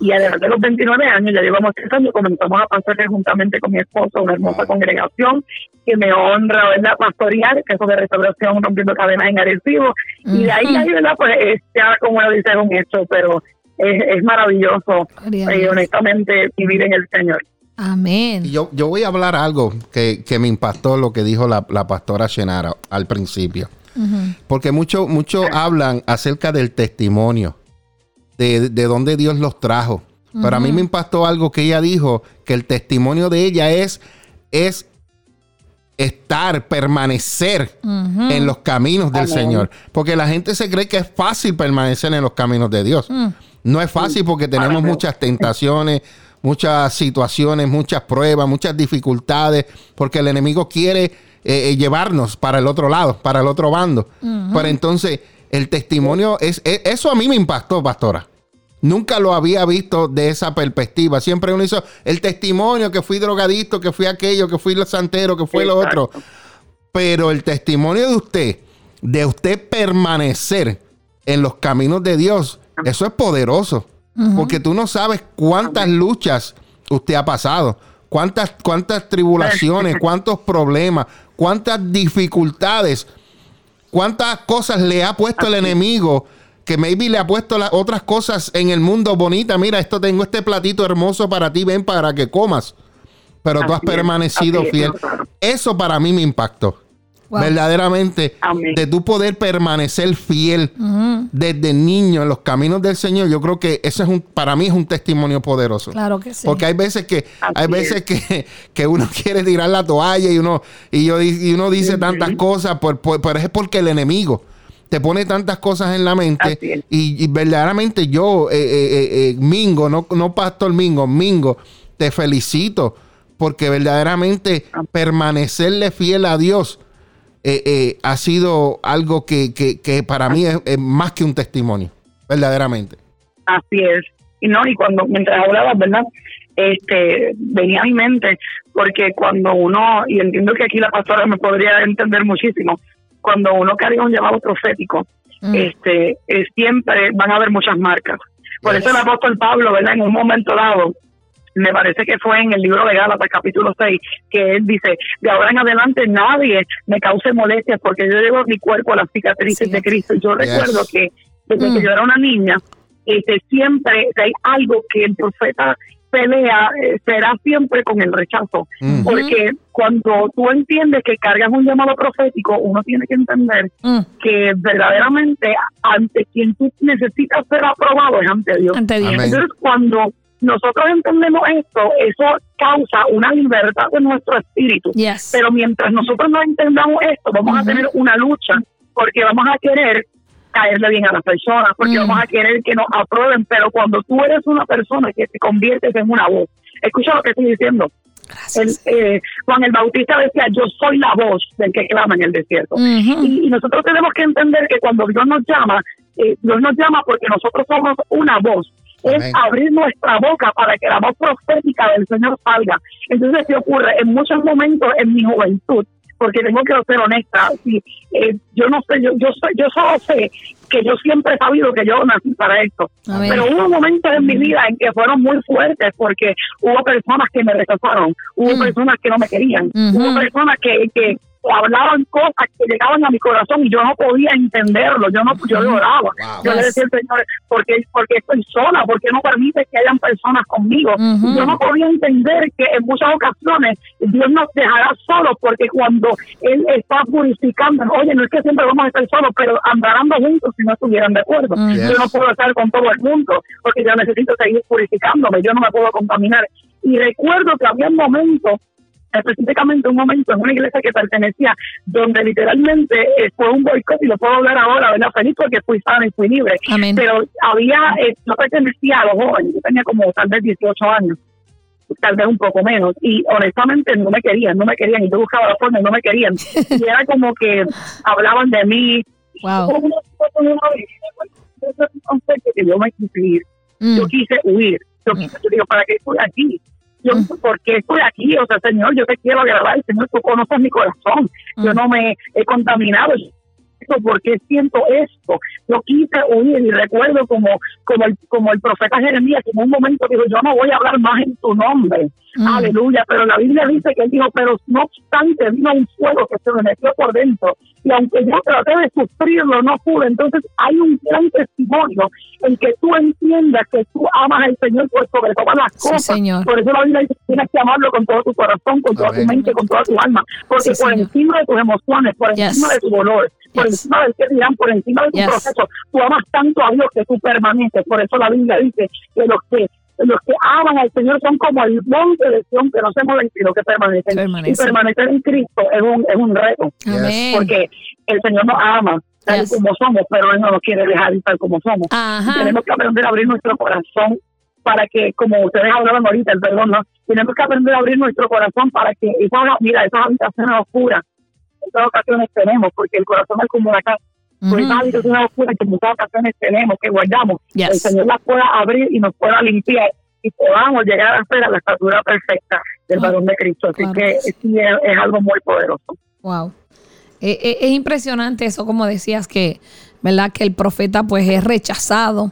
Y además de los 29 años, ya llevamos tres años, comenzamos a pastorear juntamente con mi esposo una hermosa congregación que me honra, ¿verdad? Pastorear, que es de restauración, rompiendo cadenas en Arecibo. Y de ahí, ahí, ¿verdad? Pues es ya, como lo dice, es un hecho, pero es, es maravilloso, eh, honestamente, vivir en el Señor. Amén. Y yo, yo voy a hablar algo que, que me impactó lo que dijo la, la pastora Shenara al principio. Porque muchos mucho hablan acerca del testimonio, de, de dónde Dios los trajo. Pero a mí me impactó algo que ella dijo, que el testimonio de ella es, es estar, permanecer en los caminos del Amén. Señor. Porque la gente se cree que es fácil permanecer en los caminos de Dios. Mm. No es fácil porque tenemos Para nada. muchas tentaciones, muchas situaciones, muchas pruebas, muchas dificultades, porque el enemigo quiere eh, eh, llevarnos para el otro lado, para el otro bando. Pero entonces, el testimonio es, eso a mí me impactó, pastora. Nunca lo había visto de esa perspectiva. Siempre uno hizo el testimonio que fui drogadicto, que fui aquello, que fui lo santero, que fue lo otro. Pero el testimonio de usted, de usted permanecer en los caminos de Dios, eso es poderoso. Porque tú no sabes cuántas luchas usted ha pasado, cuántas, cuántas tribulaciones, cuántos problemas, cuántas dificultades, cuántas cosas le ha puesto el enemigo. Que maybe le ha puesto las otras cosas en el mundo bonita. Mira, esto tengo este platito hermoso para ti, ven para que comas. Pero tú has permanecido es, fiel. Eso para mí me impactó. Wow. Verdaderamente, Amén. de tú poder permanecer fiel desde niño en los caminos del Señor, yo creo que ese es un, para mí es un testimonio poderoso. Claro que sí. Porque hay veces que, Así hay veces que, [LAUGHS] que uno quiere tirar la toalla y uno, y yo, y uno dice tantas cosas, por, por- pero es porque el enemigo te pone tantas cosas en la mente. Y, y verdaderamente yo, eh, eh, eh, eh, Mingo, no, no Pastor Mingo, Mingo, te felicito porque verdaderamente permanecerle fiel a Dios eh, eh, ha sido algo que, que- que para mí es, es más que un testimonio, verdaderamente. Así es. Y no, y cuando, mientras hablabas, ¿verdad? Este, venía a mi mente, porque cuando uno, y entiendo que aquí la pastora me podría entender muchísimo, cuando uno carga un llamado profético, Mm. este, eh, siempre van a haber muchas marcas. Por eso el apóstol Pablo, ¿verdad? En un momento dado, me parece que fue en el libro de Gálatas, capítulo 6, que él dice, de ahora en adelante nadie me cause molestias porque yo llevo mi cuerpo a las cicatrices Sí. de Cristo. Yo Yes. recuerdo que desde Mm. que yo era una niña, este, siempre hay algo que el profeta pelea, eh, será siempre con el rechazo. Mm. Porque cuando tú entiendes que cargas un llamado profético, uno tiene que entender Mm. que verdaderamente ante quien tú necesitas ser aprobado es ante Dios. Ante Dios. Entonces, cuando nosotros entendemos esto, eso causa una libertad de nuestro espíritu. Yes. Pero mientras nosotros no entendamos esto, vamos a tener una lucha porque vamos a querer caerle bien a las personas, porque Mm. vamos a querer que nos aprueben, pero cuando tú eres una persona que te conviertes en una voz, escucha lo que estoy diciendo. El, eh, Juan el Bautista decía, yo soy la voz del que clama en el desierto. Y nosotros tenemos que entender que cuando Dios nos llama, eh, Dios nos llama porque nosotros somos una voz. Es abrir nuestra boca para que la voz profética del Señor salga. Entonces, ¿qué ocurre? En muchos momentos en mi juventud, porque tengo que ser honesta, si, eh, yo no sé, yo, yo, yo solo sé que yo siempre he sabido que yo nací para esto. Amén. Pero hubo momentos en mi vida en que fueron muy fuertes porque hubo personas que me rechazaron, hubo Mm. personas que no me querían, hubo personas que, que hablaban cosas que llegaban a mi corazón y yo no podía entenderlo, yo no yo lloraba. Wow. Yo le decía al Señor, ¿por qué, por qué estoy sola? ¿Por qué no permite que hayan personas conmigo? Yo no podía entender que en muchas ocasiones Dios nos dejará solos porque cuando Él está purificando, oye, no es que siempre vamos a estar solos, pero andarán juntos si no estuvieran de acuerdo. Yo no puedo estar con todo el mundo porque yo necesito seguir purificándome, yo no me puedo contaminar. Y recuerdo que había momentos específicamente un momento en una iglesia que pertenecía, donde literalmente eh, fue un boicot, y lo puedo hablar ahora, ¿verdad? Feliz porque fui sana y fui libre. Amén. Pero había, eh, no pertenecía a los jóvenes, yo tenía como tal vez 18 años tal vez un poco menos y honestamente no me querían, no me querían y yo buscaba la forma y no me querían [LAUGHS] y era como que hablaban de mí Wow. Yo me quise ir, Mm. yo quise huir, yo quise, yo digo, ¿para qué estoy aquí? Yo, ¿por qué estoy aquí? O sea, Señor, yo te quiero agradar, Señor, tú conoces mi corazón, yo no me he contaminado, ¿por qué siento esto? Yo quise huir y recuerdo como, como, el, como el profeta Jeremías, que en un momento dijo, yo no voy a hablar más en tu nombre, Mm. aleluya, pero la Biblia dice que él dijo, pero no obstante, vino un fuego que se me metió por dentro, y aunque yo traté de sufrirlo, no pude, entonces hay un gran testimonio en que tú entiendas que tú amas al Señor por sobre todas las Sí, cosas, Señor. por eso la Biblia dice que tienes que amarlo con todo tu corazón, con toda tu mente, con toda tu alma, porque Sí, por Señor. encima de tus emociones, por Yes. encima de tu dolor, por Yes. encima del que dirán, por encima de tu Yes. proceso, tú amas tanto a Dios que tú permaneces. Por eso la Biblia dice que los que los que aman al Señor son como el monte de Sion que no se mueven, sino que permanecen. Permanecen. Y permanecer en Cristo es un, es un reto, porque el Señor nos ama tal Yes. como somos, pero Él no nos quiere dejar tal como somos. Ajá. Tenemos que aprender a abrir nuestro corazón para que, como ustedes hablaban ahorita, el perdón, ¿no? tenemos que aprender a abrir nuestro corazón para que esas, mira, esas habitaciones oscuras, esas ocasiones tenemos, porque el corazón es como una casa. Por esas Ujú. habitaciones oscuras que muchas ocasiones tenemos, que guardamos, Yes. el Señor las pueda abrir y nos pueda limpiar y podamos llegar a ser a la estatura perfecta del Claro. varón de Cristo. Así Claro. que sí, es, es algo muy poderoso. Wow. Eh, eh, es impresionante eso, como decías, que, ¿verdad? Que el profeta pues es rechazado.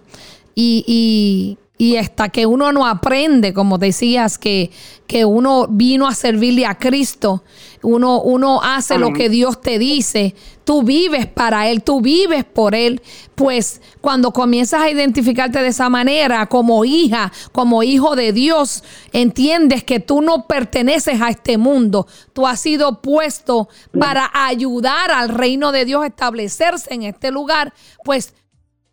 Y, y, y hasta que uno no aprende, como decías, que, que uno vino a servirle a Cristo, uno, uno hace lo que Dios te dice, tú vives para Él, tú vives por Él, pues cuando comienzas a identificarte de esa manera, como hija, como hijo de Dios, entiendes que tú no perteneces a este mundo, tú has sido puesto para ayudar al reino de Dios a establecerse en este lugar, pues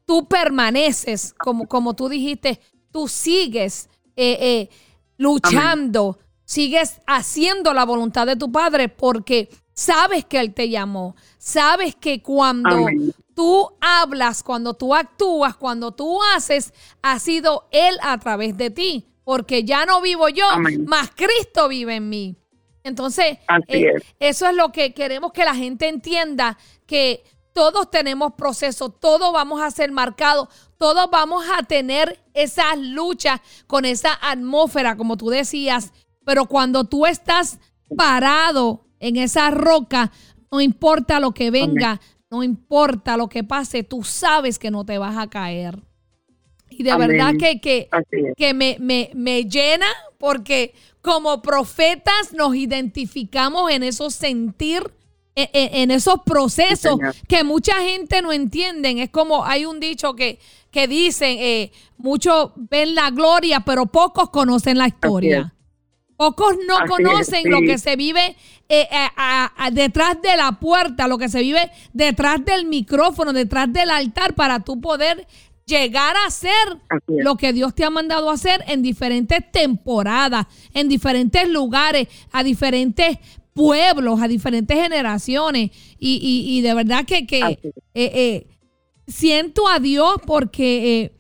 tú permaneces, como, como tú dijiste, tú sigues eh, eh, luchando, sigues haciendo la voluntad de tu Padre porque sabes que Él te llamó, sabes que cuando Amén. tú hablas, cuando tú actúas, cuando tú haces, ha sido Él a través de ti, porque ya no vivo yo, Amén. más Cristo vive en mí. Entonces, eh, es. eso es lo que queremos que la gente entienda, que todos tenemos procesos, todos vamos a ser marcados, todos vamos a tener esas luchas con esa atmósfera, como tú decías, pero cuando tú estás parado en esa roca, no importa lo que venga, no importa lo que pase, tú sabes que no te vas a caer. Y de Amén. verdad que, que, es. que me, me, me llena porque como profetas nos identificamos en esos sentir, en, en- en esos procesos que mucha gente no entienden. Es como hay un dicho que, que dicen, eh, muchos ven la gloria, pero pocos conocen la historia. Pocos no Así es, conocen lo que se vive eh, a- a- a- detrás de la puerta, lo que se vive detrás del micrófono, detrás del altar, para tú poder llegar a es. lo que Dios te ha mandado a hacer en diferentes temporadas, en diferentes lugares, a diferentes pueblos, a diferentes generaciones. Y, y- y de verdad que, eh, eh, siento a Dios porque eh,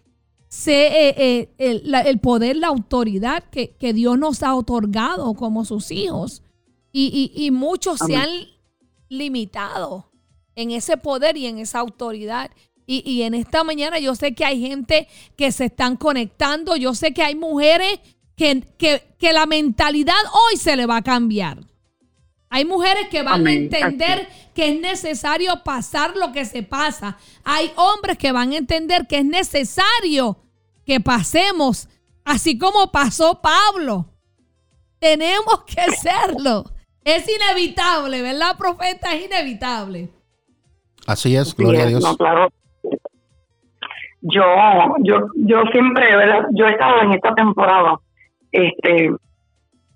sé eh, eh, el, la- el poder, la autoridad que, que Dios nos ha otorgado como sus hijos. Y, y- y muchos se han limitado en ese poder y en esa autoridad. Y, y en esta mañana yo sé que hay gente que se están conectando, yo sé que hay mujeres que, que, que la mentalidad hoy se le va a cambiar. Hay mujeres que van Amén. a entender que es necesario pasar lo que se pasa. Hay hombres que van a entender que es necesario que pasemos, así como pasó Pablo. Tenemos que [LAUGHS] hacerlo. Es inevitable, ¿verdad, profeta? Es inevitable. Así es, gloria a Sí, Dios. no, claro. Yo, yo, yo siempre, ¿verdad? Yo he estado en esta temporada, este,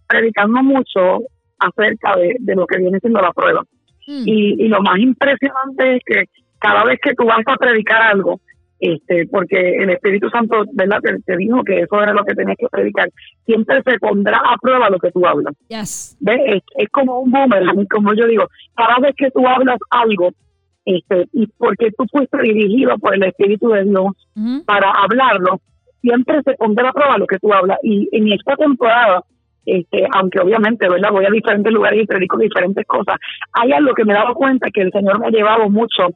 predicando mucho acerca de, de lo que viene siendo la prueba. Mm, Y, y lo más impresionante es que cada vez que tú vas a predicar algo, este porque el Espíritu Santo, ¿verdad? Te, te dijo que eso era lo que tenías que predicar. Siempre se pondrá a prueba lo que tú hablas. Yes. ¿Ves? Es, es como un boomerang, como yo digo, cada vez que tú hablas algo, este, y porque tú fuiste dirigido por el Espíritu de Dios para hablarlo, siempre se pondrá a prueba lo que tú hablas. Y en esta temporada, este, aunque obviamente, ¿verdad? Voy a diferentes lugares y predico diferentes cosas, hay algo que me he dado cuenta que el Señor me ha llevado mucho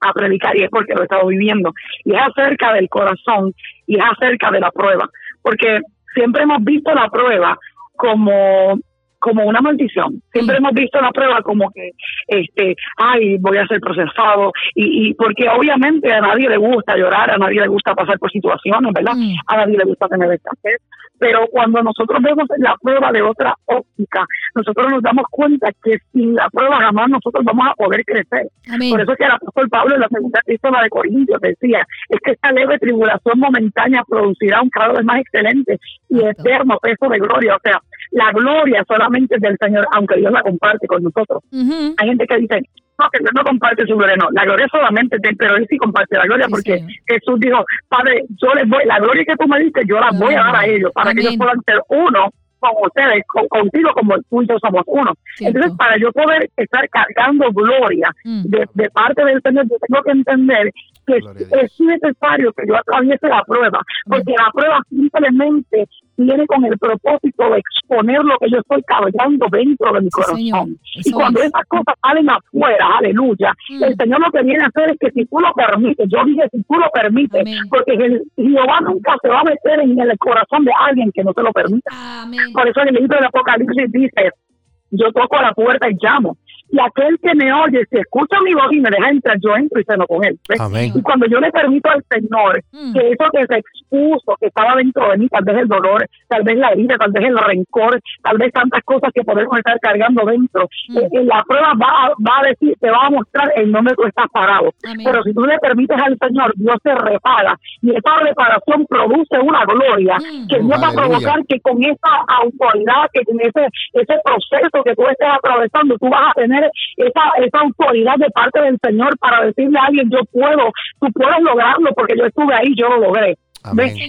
a predicar y es porque lo he estado viviendo. Y es acerca del corazón y es acerca de la prueba. Porque siempre hemos visto la prueba como como una maldición. Siempre hemos visto la prueba como que, este, ay, voy a ser procesado. Y, y porque obviamente a nadie le gusta llorar, a nadie le gusta pasar por situaciones, ¿verdad? Mm. A nadie le gusta tener escasez. Pero cuando nosotros vemos la prueba de otra óptica, nosotros nos damos cuenta que sin la prueba jamás nosotros vamos a poder crecer. Amén. Por eso es que el apóstol Pablo en la segunda epístola de Corintios decía, es que esta leve tribulación momentánea producirá un cada vez más excelente y eterno peso de gloria. O sea, la gloria solamente es del Señor, aunque Dios la comparte con nosotros. Ujú. Hay gente que dice, no, que Dios no comparte su gloria, no, la gloria solamente es de él, pero él sí comparte la gloria Sí, porque Señor. Jesús dijo, Padre, yo les voy, la gloria que tú me diste, yo la voy a dar a ellos para que Amén. ellos puedan ser uno con ustedes, con- contigo como tú y yo somos uno. Cierto. Entonces, para yo poder estar cargando gloria Mm. de, de parte del Señor, yo tengo que entender que es necesario que yo atraviese la prueba, porque la prueba simplemente viene con el propósito de exponer lo que yo estoy cargando dentro de mi Sí, corazón. Eso Y cuando es. esas cosas salen afuera, aleluya, Mm. el Señor lo que viene a hacer es que si tú lo permites, yo dije si tú lo permites, Amén. porque el Jehová nunca se va a meter en el corazón de alguien que no se lo permita. Amén. Por eso en el libro del Apocalipsis dice, yo toco a la puerta y llamo. Y aquel que me oye, si escucha mi voz y me deja entrar, yo entro y ceno con él. ¿ves? Amén. Y cuando yo le permito al Señor Mm. que eso que se expuso, que estaba dentro de mí, tal vez el dolor, tal vez la herida, tal vez el rencor, tal vez tantas cosas que podemos estar cargando dentro, Mm. eh, eh, la prueba va a, va a decir, te va a mostrar en dónde tú estás parado. Amén. Pero si tú le permites al Señor, Dios te repara. Y esa reparación produce una gloria Mm. que Dios va a provocar que con esa autoridad, que con ese, ese proceso que tú estés atravesando, tú vas a tener esa, esa autoridad de parte del Señor para decirle a alguien, yo puedo, tú puedes lograrlo porque yo estuve ahí, yo lo logré.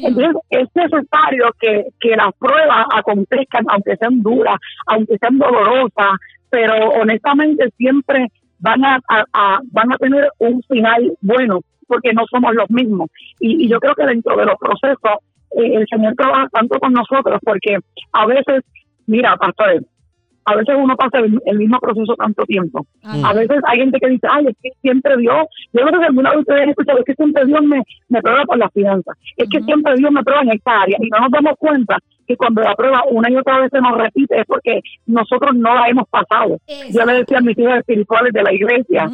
Entonces es necesario que, que las pruebas acontezcan, aunque sean duras, aunque sean dolorosas, pero honestamente siempre van a, a- a- van a tener un final bueno, porque no somos los mismos. Y, y yo creo que dentro de los procesos, eh, el Señor trabaja tanto con nosotros, porque a veces, mira, pastor, a veces uno pasa el, el mismo proceso tanto tiempo. Amén. A veces hay gente que dice, ay, es que siempre Dios, yo creo que alguna vez ustedes han escuchado, es que siempre Dios me, me prueba por las finanzas, es que siempre Dios me prueba en esta área y no nos damos cuenta que cuando la prueba una y otra vez se nos repite es porque nosotros no la hemos pasado. Yo le decía a mis hijos espirituales de la iglesia.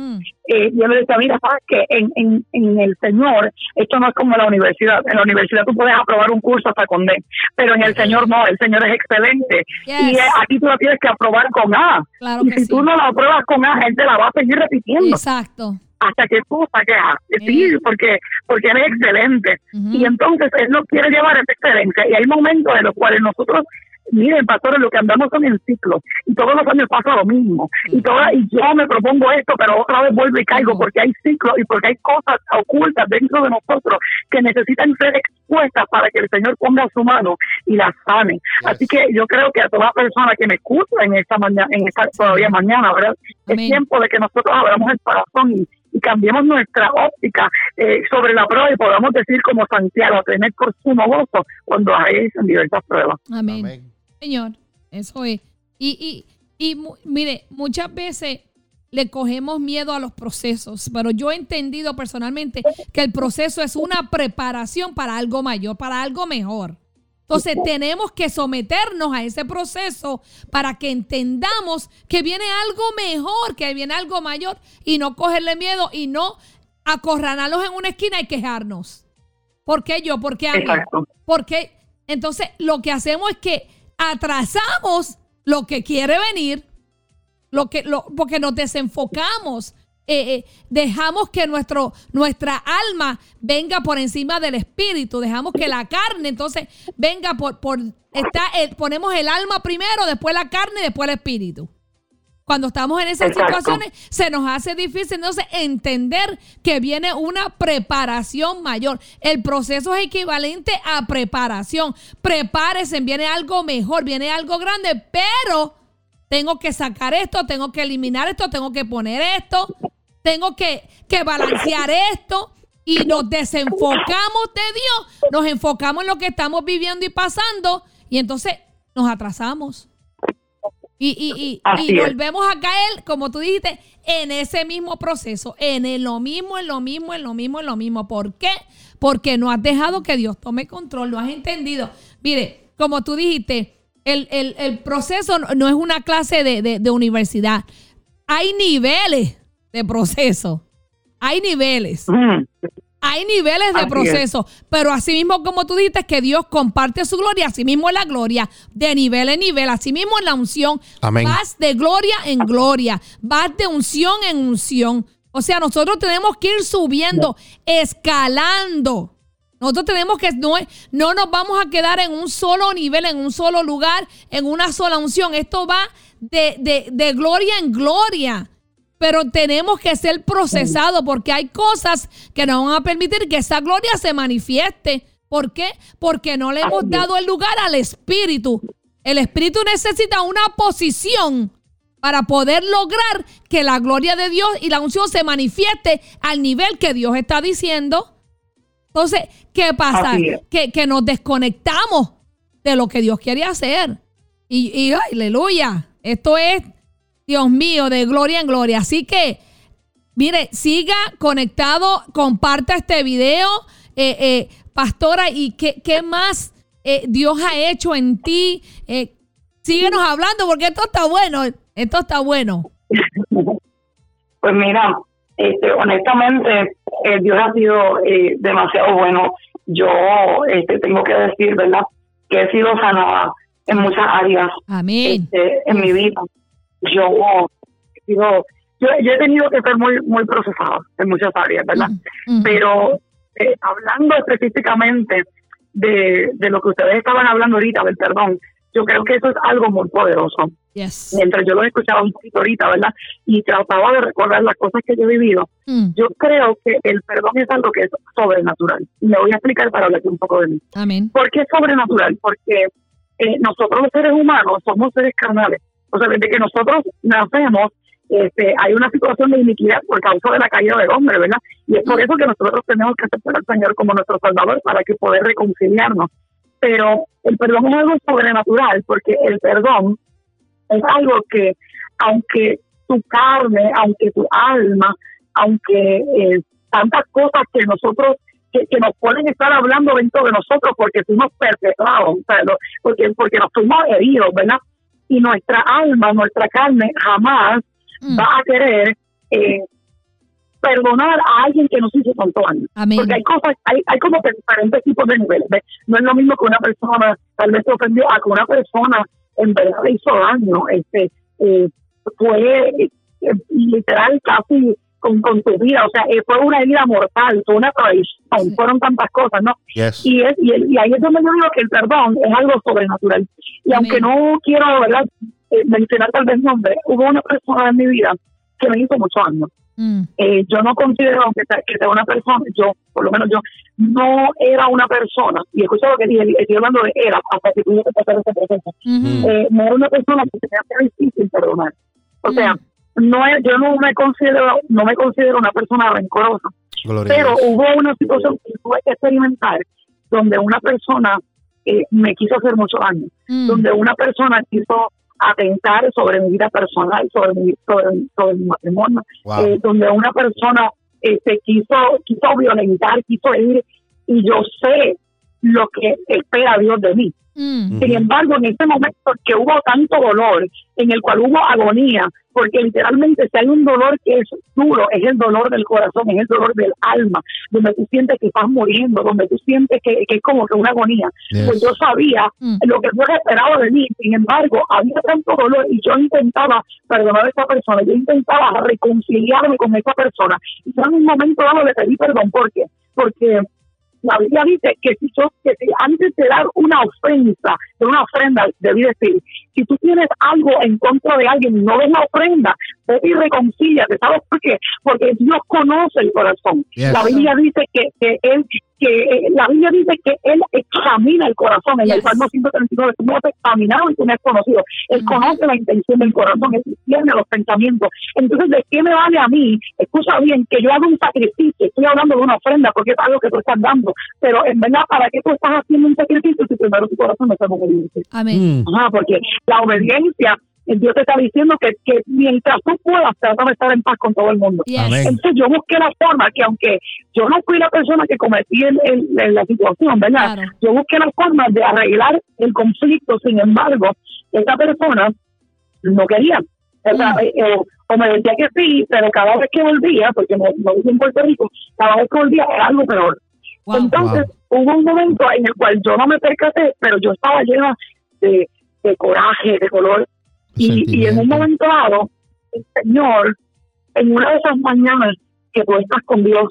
Eh, yo le decía, mira, sabes que en, en, en el Señor, esto no es como la universidad. En la universidad tú puedes aprobar un curso hasta con D, pero en el Señor no, el Señor es excelente. Yes. Y eh, aquí tú la tienes que aprobar con A. Claro y si sí. tú no la apruebas con A, gente la va a seguir repitiendo Exacto. hasta que tú saques A. Sí, porque, porque él es excelente. Y entonces él nos quiere llevar a esa excelencia. Y hay momentos en los cuales nosotros, miren, pastores, lo que andamos son en ciclos. Y todos los años pasa lo mismo. Y, toda, y yo me propongo esto, pero otra vez vuelvo y caigo porque hay ciclos y porque hay cosas ocultas dentro de nosotros que necesitan ser expuestas para que el Señor ponga su mano y las sane. Así que yo creo que a toda persona que me escucha en esta mañana, en esta todavía mañana, ¿verdad? Amén. Es tiempo de que nosotros abramos el corazón y, y cambiemos nuestra óptica eh, sobre la prueba y podamos decir como Santiago, tener por sumo gozo cuando hay en diversas pruebas. Amén. Amén. Señor, eso es. Y, y, y mire, muchas veces le cogemos miedo a los procesos, pero yo he entendido personalmente que el proceso es una preparación para algo mayor, para algo mejor. Entonces tenemos que someternos a ese proceso para que entendamos que viene algo mejor, que viene algo mayor y no cogerle miedo y no acorralarlos en una esquina y quejarnos. ¿Por qué yo? ¿Por qué a mí? Porque entonces lo que hacemos es que atrasamos lo que quiere venir, lo que, lo, porque nos desenfocamos. eh, eh, dejamos que nuestro, nuestra alma venga por encima del espíritu, dejamos que la carne entonces venga por, por está, ponemos el alma primero, después la carne y después el espíritu. Cuando estamos en esas Exacto. situaciones, se nos hace difícil entonces entender que viene una preparación mayor. El proceso es equivalente a preparación. Prepárese, viene algo mejor, viene algo grande, pero tengo que sacar esto, tengo que eliminar esto, tengo que poner esto, tengo que, que balancear esto. Y nos desenfocamos de Dios, nos enfocamos en lo que estamos viviendo y pasando, y entonces nos atrasamos. Y, y, y, y volvemos a caer, como tú dijiste, en ese mismo proceso, en el- lo mismo, en lo mismo, en lo mismo, en lo mismo. ¿Por qué? Porque no has dejado que Dios tome control, no has entendido. Mire, como tú dijiste, el, el- el proceso no, no es una clase de, de- de universidad. Hay niveles de proceso. Hay niveles. Mm, Hay niveles de Así es. proceso, pero así mismo como tú dijiste que Dios comparte su gloria, así mismo es la gloria, de nivel en nivel, así mismo es la unción. Amén. Vas de gloria en gloria, vas de unción en unción. O sea, nosotros tenemos que ir subiendo, escalando. Nosotros tenemos que, no, no nos vamos a quedar en un solo nivel, en un solo lugar, en una sola unción. Esto va de, de- de gloria en gloria. Pero tenemos que ser procesados porque hay cosas que nos van a permitir que esa gloria se manifieste. ¿Por qué? Porque no le hemos dado el lugar al Espíritu. El Espíritu necesita una posición para poder lograr que la gloria de Dios y la unción se manifieste al nivel que Dios está diciendo. Entonces, ¿qué pasa? Es. Que, que nos desconectamos de lo que Dios quiere hacer. Y, y, aleluya, esto es, Dios mío, de gloria en gloria. Así que, mire, siga conectado, comparta este video, eh, eh, pastora, y qué, qué más eh, Dios ha hecho en ti. Eh, síguenos hablando porque esto está bueno, esto está bueno. [LAUGHS] Pues mira, este, honestamente, eh, Dios ha sido eh, demasiado bueno. Yo este, tengo que decir, ¿verdad? Que he sido sanada en muchas áreas Amén. este, en mi vida. Yo he sido, yo, yo he tenido que ser muy, muy procesada en muchas áreas, ¿verdad? Pero eh, hablando específicamente de, de lo que ustedes estaban hablando ahorita, del perdón, yo creo que eso es algo muy poderoso Yes. mientras yo lo escuchaba un poquito ahorita, ¿verdad? Y trataba de recordar las cosas que yo he vivido. Mm. Yo creo que el perdón es algo que es sobrenatural. Y me voy a explicar para hablar un poco de mí. Amén. ¿Por qué es sobrenatural? Porque eh, nosotros los seres humanos somos seres carnales. O sea, desde que nosotros nacemos, este, hay una situación de iniquidad por causa de la caída del hombre, ¿verdad? Y es por eso que nosotros tenemos que aceptar al Señor como nuestro Salvador para que poder reconciliarnos. Pero el perdón es algo sobrenatural porque el perdón es algo que, aunque tu carne, aunque tu alma, aunque eh, tantas cosas que nosotros que, que nos pueden estar hablando dentro de nosotros porque fuimos perpetrados, o sea, porque, porque nos fuimos heridos, ¿verdad? Y nuestra alma, nuestra carne jamás Mm. va a querer eh, perdonar a alguien que nos hizo tanto daño. Porque hay cosas, hay, hay como diferentes tipos de niveles. ¿ves? No es lo mismo que una persona tal vez se ofendió a que una persona en verdad le hizo daño. Este, eh, fue eh, literal casi con, con tu vida. O sea, eh, fue una herida mortal, fue una traición, fueron tantas cosas, ¿no? Yes. Y, es, y, y ahí es donde yo digo que el perdón es algo sobrenatural. Y aunque no quiero ¿verdad? Eh, mencionar tal vez nombre, hubo una persona en mi vida que me hizo mucho daño. Mm. Eh, yo no considero que sea, que sea una persona, yo, por lo menos yo, no era una persona, y escucha lo que dije, estoy hablando de era, hasta que tuve que pasar ese proceso, eh, no era una persona que tenía que difícil perdonar. O sea, no es, yo no me considero, no me considero una persona rencorosa, Gloria pero hubo una situación que tuve que experimentar donde una persona eh, me quiso hacer mucho daño, Mm. donde una persona quiso atentar sobre mi vida personal, sobre mi, sobre, sobre mi matrimonio, Wow. eh, donde una persona este, quiso, quiso violentar, quiso ir, y yo sé lo que espera Dios de mí. Mm. Sin embargo, en ese momento que hubo tanto dolor, en el cual hubo agonía, porque literalmente si hay un dolor que es duro, es el dolor del corazón, es el dolor del alma, donde tú sientes que estás muriendo, donde tú sientes que, que es como que una agonía. Yes. Pues yo sabía Mm. lo que Dios esperaba de mí, sin embargo, había tanto dolor y yo intentaba perdonar a esa persona, yo intentaba reconciliarme con esa persona. Y yo en un momento dado le pedí perdón, ¿por qué? Porque la Biblia dice que si, yo, que si antes de dar una ofensa, de una ofrenda, debí decir, si tú tienes algo en contra de alguien no ves la ofrenda, vete y reconcíliate. ¿Sabes por qué? Porque Dios conoce el corazón. Yes. La Biblia dice que, que él que eh, la Biblia dice que él examina el corazón en el Yes. Salmo 139 tú no has examinado y tú no has conocido él Mm. conoce la intención del corazón él tiene los pensamientos entonces de qué me vale a mí escucha bien que yo haga un sacrificio estoy hablando de una ofrenda porque es algo que tú estás dando pero en verdad para qué tú estás haciendo un sacrificio si primero tu corazón no está obediente Amén. Mm. Ajá, porque la obediencia Dios te está diciendo que, que mientras tú puedas tratar de estar en paz con todo el mundo Yes. Entonces yo busqué la forma que aunque yo no fui la persona que cometí el- el- el- la situación, ¿verdad? Claro. Yo busqué la forma de arreglar el conflicto, sin embargo, esa persona no quería. O, sea, Mm. eh, eh, o me decía que sí, pero cada vez que volvía, porque no, no vivo en Puerto Rico, cada vez que volvía era algo peor. Wow. Entonces hubo un momento en el cual yo no me percaté, pero yo estaba llena de, de coraje, de color. Y, y en un momento dado, el Señor, en una de esas mañanas que tú estás con Dios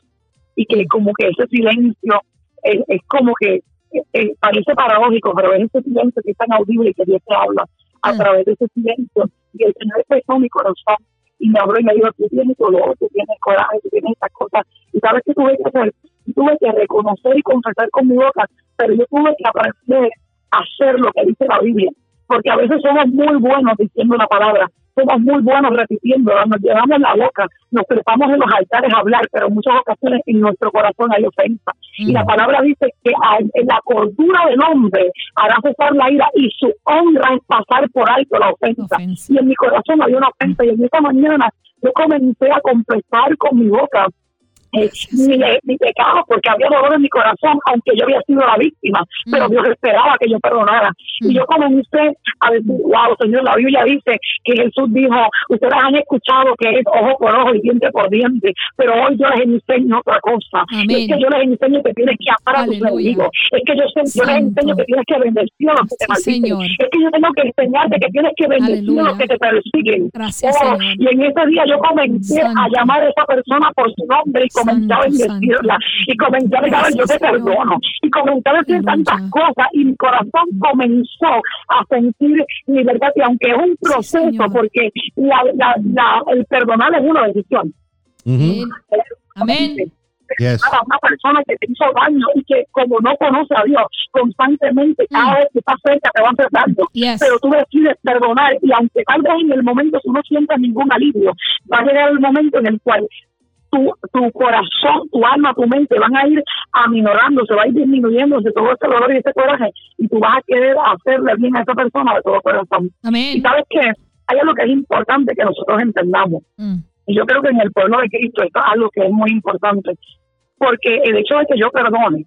y que como que ese silencio es, es como que eh, eh, parece paradójico, pero es ese silencio que es tan audible y que Dios te habla a Mm. través de ese silencio. Y el Señor empezó mi corazón y me habló y me dijo, tú tienes dolor, tú tienes coraje, tú tienes estas cosas. Y sabes qué tuve que hacer? Tuve que reconocer y confesar con mi boca, pero yo tuve que aprender a hacer lo que dice la Biblia. Porque a veces somos muy buenos diciendo la palabra, somos muy buenos repitiéndola, nos llevamos la boca, nos trepamos en los altares a hablar, pero en muchas ocasiones en nuestro corazón hay ofensa. Y la palabra dice que en la cordura del hombre hará cesar la ira y su honra es pasar por alto la ofensa. Ofensa. Y en mi corazón había una ofensa y en esta mañana yo comencé a confesar con mi boca eh, mi, mi pecado porque había dolor en mi corazón, aunque yo había sido la víctima, pero Mm. Dios esperaba que yo perdonara. Mm. Y yo comencé a decir, wow, Señor, la Biblia dice que Jesús dijo, ustedes han escuchado que es ojo por ojo y diente por diente, pero hoy yo les enseño otra cosa. Amén. Es que yo les enseño que tienes que amar a tus enemigos. Es que yo, yo les enseño que tienes que bendecir a los que te Sí, maldicen. Señor. Es que yo tengo que enseñarte que tienes que bendecir a Aleluya. los que te persiguen. Gracias, Oh, y en ese día yo comencé Santo. a llamar a esa persona por su nombre y comencé a bendecirla y comencé a declarar yo te perdono y comencé a decir tantas cosas y mi corazón comenzó a sentir libertad y aunque es un proceso Señor. porque la, la, la- el perdonar es una decisión Ujú. Amén. Yes. a una persona que te hizo daño y que como no conoce a Dios constantemente cada Mm. vez que está cerca te va a hacer daño Yes. pero tú decides perdonar y aunque tal vez en el momento tú no sientas ningún alivio va a llegar el momento en el cual tu, tu corazón, tu alma, tu mente van a ir aminorando, se va a ir disminuyéndose todo ese dolor y ese coraje y tú vas a querer hacerle bien a esa persona de todo corazón. Y Amén. sabes que hay algo que es importante que nosotros entendamos Mm. y yo creo que en el pueblo de Cristo esto es algo que es muy importante. Porque el hecho de que yo perdone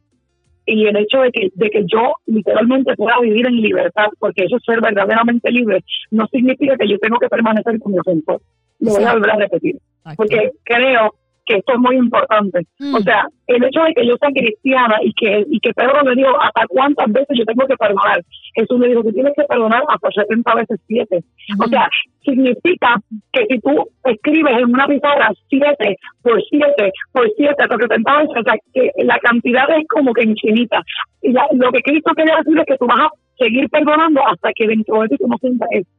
y el hecho de que, de que yo literalmente pueda vivir en libertad, porque eso es ser verdaderamente libre, no significa que yo tengo que permanecer con mi ofensor. Lo voy a volver a repetir. Porque creo que esto es muy importante. Mm. O sea, el hecho de que yo sea cristiana y que y que Pedro me dijo hasta cuántas veces yo tengo que perdonar. Jesús le dijo que tienes que perdonar hasta 70 veces 7. O Ujú. sea, significa que si tú escribes en una pizarra 7 por 7 por 7 hasta 70 veces, o sea, que la cantidad es como que infinita. Y la- lo que Cristo quería decir es que tú vas a seguir perdonando hasta que dentro de ti tú no sientas eso.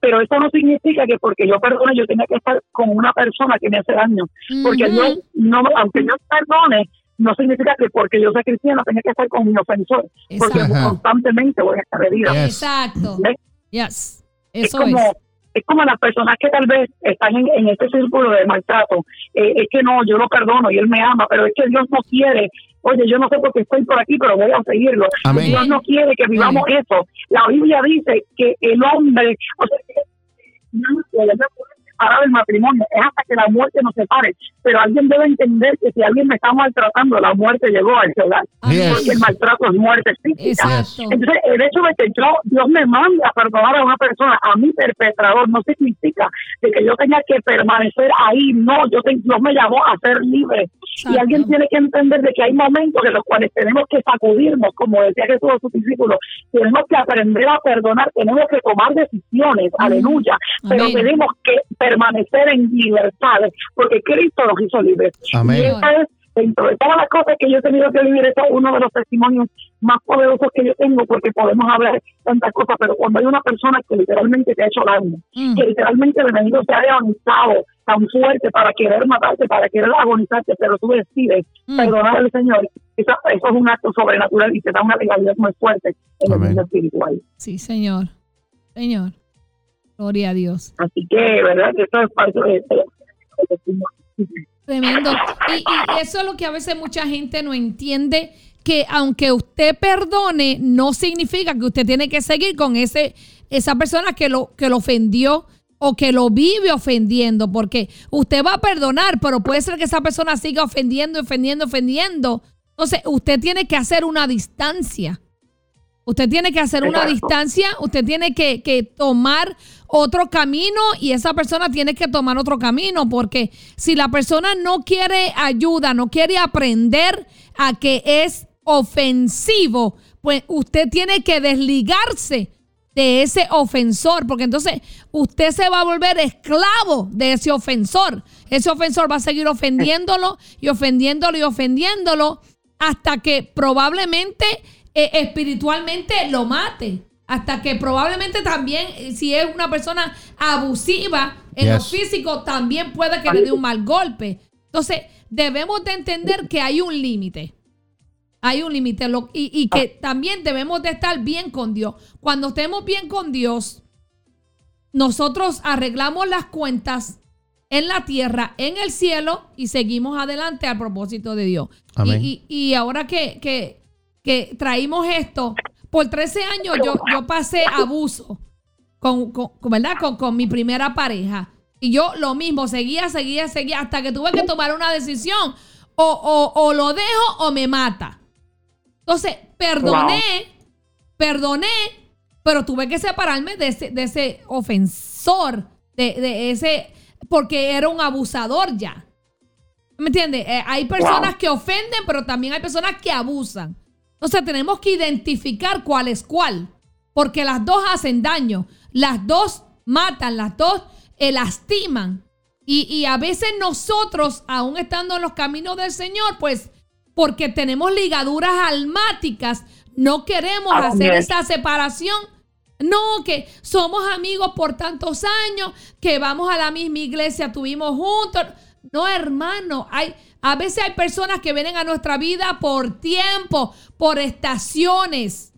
Pero eso no significa que porque yo perdone yo tenga que estar con una persona que me hace daño. Porque Ujú. Dios, no, aunque yo perdone, no significa que porque yo soy cristiana tenga que estar con mi ofensor. Porque. Ajá. constantemente voy a estar herida. Yes. Exacto. ¿Ves? Yes. es Eso como es. Es como las personas que tal vez están en, en este círculo de maltrato. Eh, es que no yo lo perdono y él me ama pero es que Dios no quiere oye yo no sé por qué estoy por aquí pero voy a seguirlo. Amén. Dios no quiere que vivamos eso. La Biblia dice que el hombre o sea que no se debe separar del matrimonio es hasta que la muerte nos separe pero alguien debe entender que si alguien me está maltratando la muerte llegó al hogar Yes. porque el maltrato es muerte física entonces, el hecho de que yo, Dios me mande a perdonar a una persona, a mi perpetrador, no significa de que yo tenga que permanecer ahí. No, yo te- Dios me llamó a ser libre. Y Exacto. alguien tiene que entender de que hay momentos en los cuales tenemos que sacudirnos, como decía Jesús a sus discípulos, tenemos que aprender a perdonar, tenemos que tomar decisiones, aleluya, pero Amén. tenemos que permanecer en libertad, porque Cristo nos hizo libres. Amén. Y esa es dentro de todas las cosas que yo he tenido que vivir, eso es uno de los testimonios más poderosos que yo tengo, porque podemos hablar tantas cosas, pero cuando hay una persona que literalmente te ha hecho daño, Mm. que literalmente el enemigo se ha agonizado tan fuerte para querer matarte, para querer agonizarte, pero tú decides Mm. perdonar al Señor, eso, eso es un acto sobrenatural y te da una legalidad muy fuerte en Amén. el mundo espiritual. Sí, Señor. Señor. Gloria a Dios. Así que, ¿verdad? Que eso es parte de. Tremendo. Y, y eso es lo que a veces mucha gente no entiende, que aunque usted perdone, no significa que usted tiene que seguir con ese, esa persona que lo, que lo ofendió o que lo vive ofendiendo, porque usted va a perdonar, pero puede ser que esa persona siga ofendiendo, ofendiendo, ofendiendo. Entonces, usted tiene que hacer una distancia. Usted tiene que hacer una distancia, usted tiene que, que tomar otro camino y esa persona tiene que tomar otro camino, porque si la persona no quiere ayuda, no quiere aprender a que es ofensivo, pues usted tiene que desligarse de ese ofensor, porque entonces usted se va a volver esclavo de ese ofensor. Ese ofensor va a seguir ofendiéndolo y ofendiéndolo y ofendiéndolo hasta que probablemente eh, espiritualmente lo mate. Hasta que probablemente también, eh, si es una persona abusiva en lo físico, también puede que le dé un mal golpe. Entonces, debemos de entender que hay un límite. Hay un límite y, y que también debemos de estar bien con Dios. Cuando estemos bien con Dios, nosotros arreglamos las cuentas en la tierra, en el cielo y seguimos adelante al propósito de Dios. Y- y ahora que, que, que traímos esto, por 13 años yo, yo pasé abuso con, con- ¿verdad? Con, con mi primera pareja. Y yo lo mismo, seguía, seguía, seguía, hasta que tuve que tomar una decisión. O, o- o lo dejo o me mata. Entonces, perdoné, perdoné, pero tuve que separarme de ese, de ese ofensor, de, de ese, porque era un abusador ya. ¿Me entiendes? Eh, hay personas que ofenden, pero también hay personas que abusan. Entonces tenemos que identificar cuál es cuál, porque las dos hacen daño, las dos matan, las dos eh, lastiman. Y, y a veces nosotros, aún estando en los caminos del Señor, pues porque tenemos ligaduras almáticas, no queremos Así hacer es. esa separación. No, que somos amigos por tantos años, que vamos a la misma iglesia, tuvimos juntos. No, hermano, hay, a veces hay personas que vienen a nuestra vida por tiempo, por estaciones.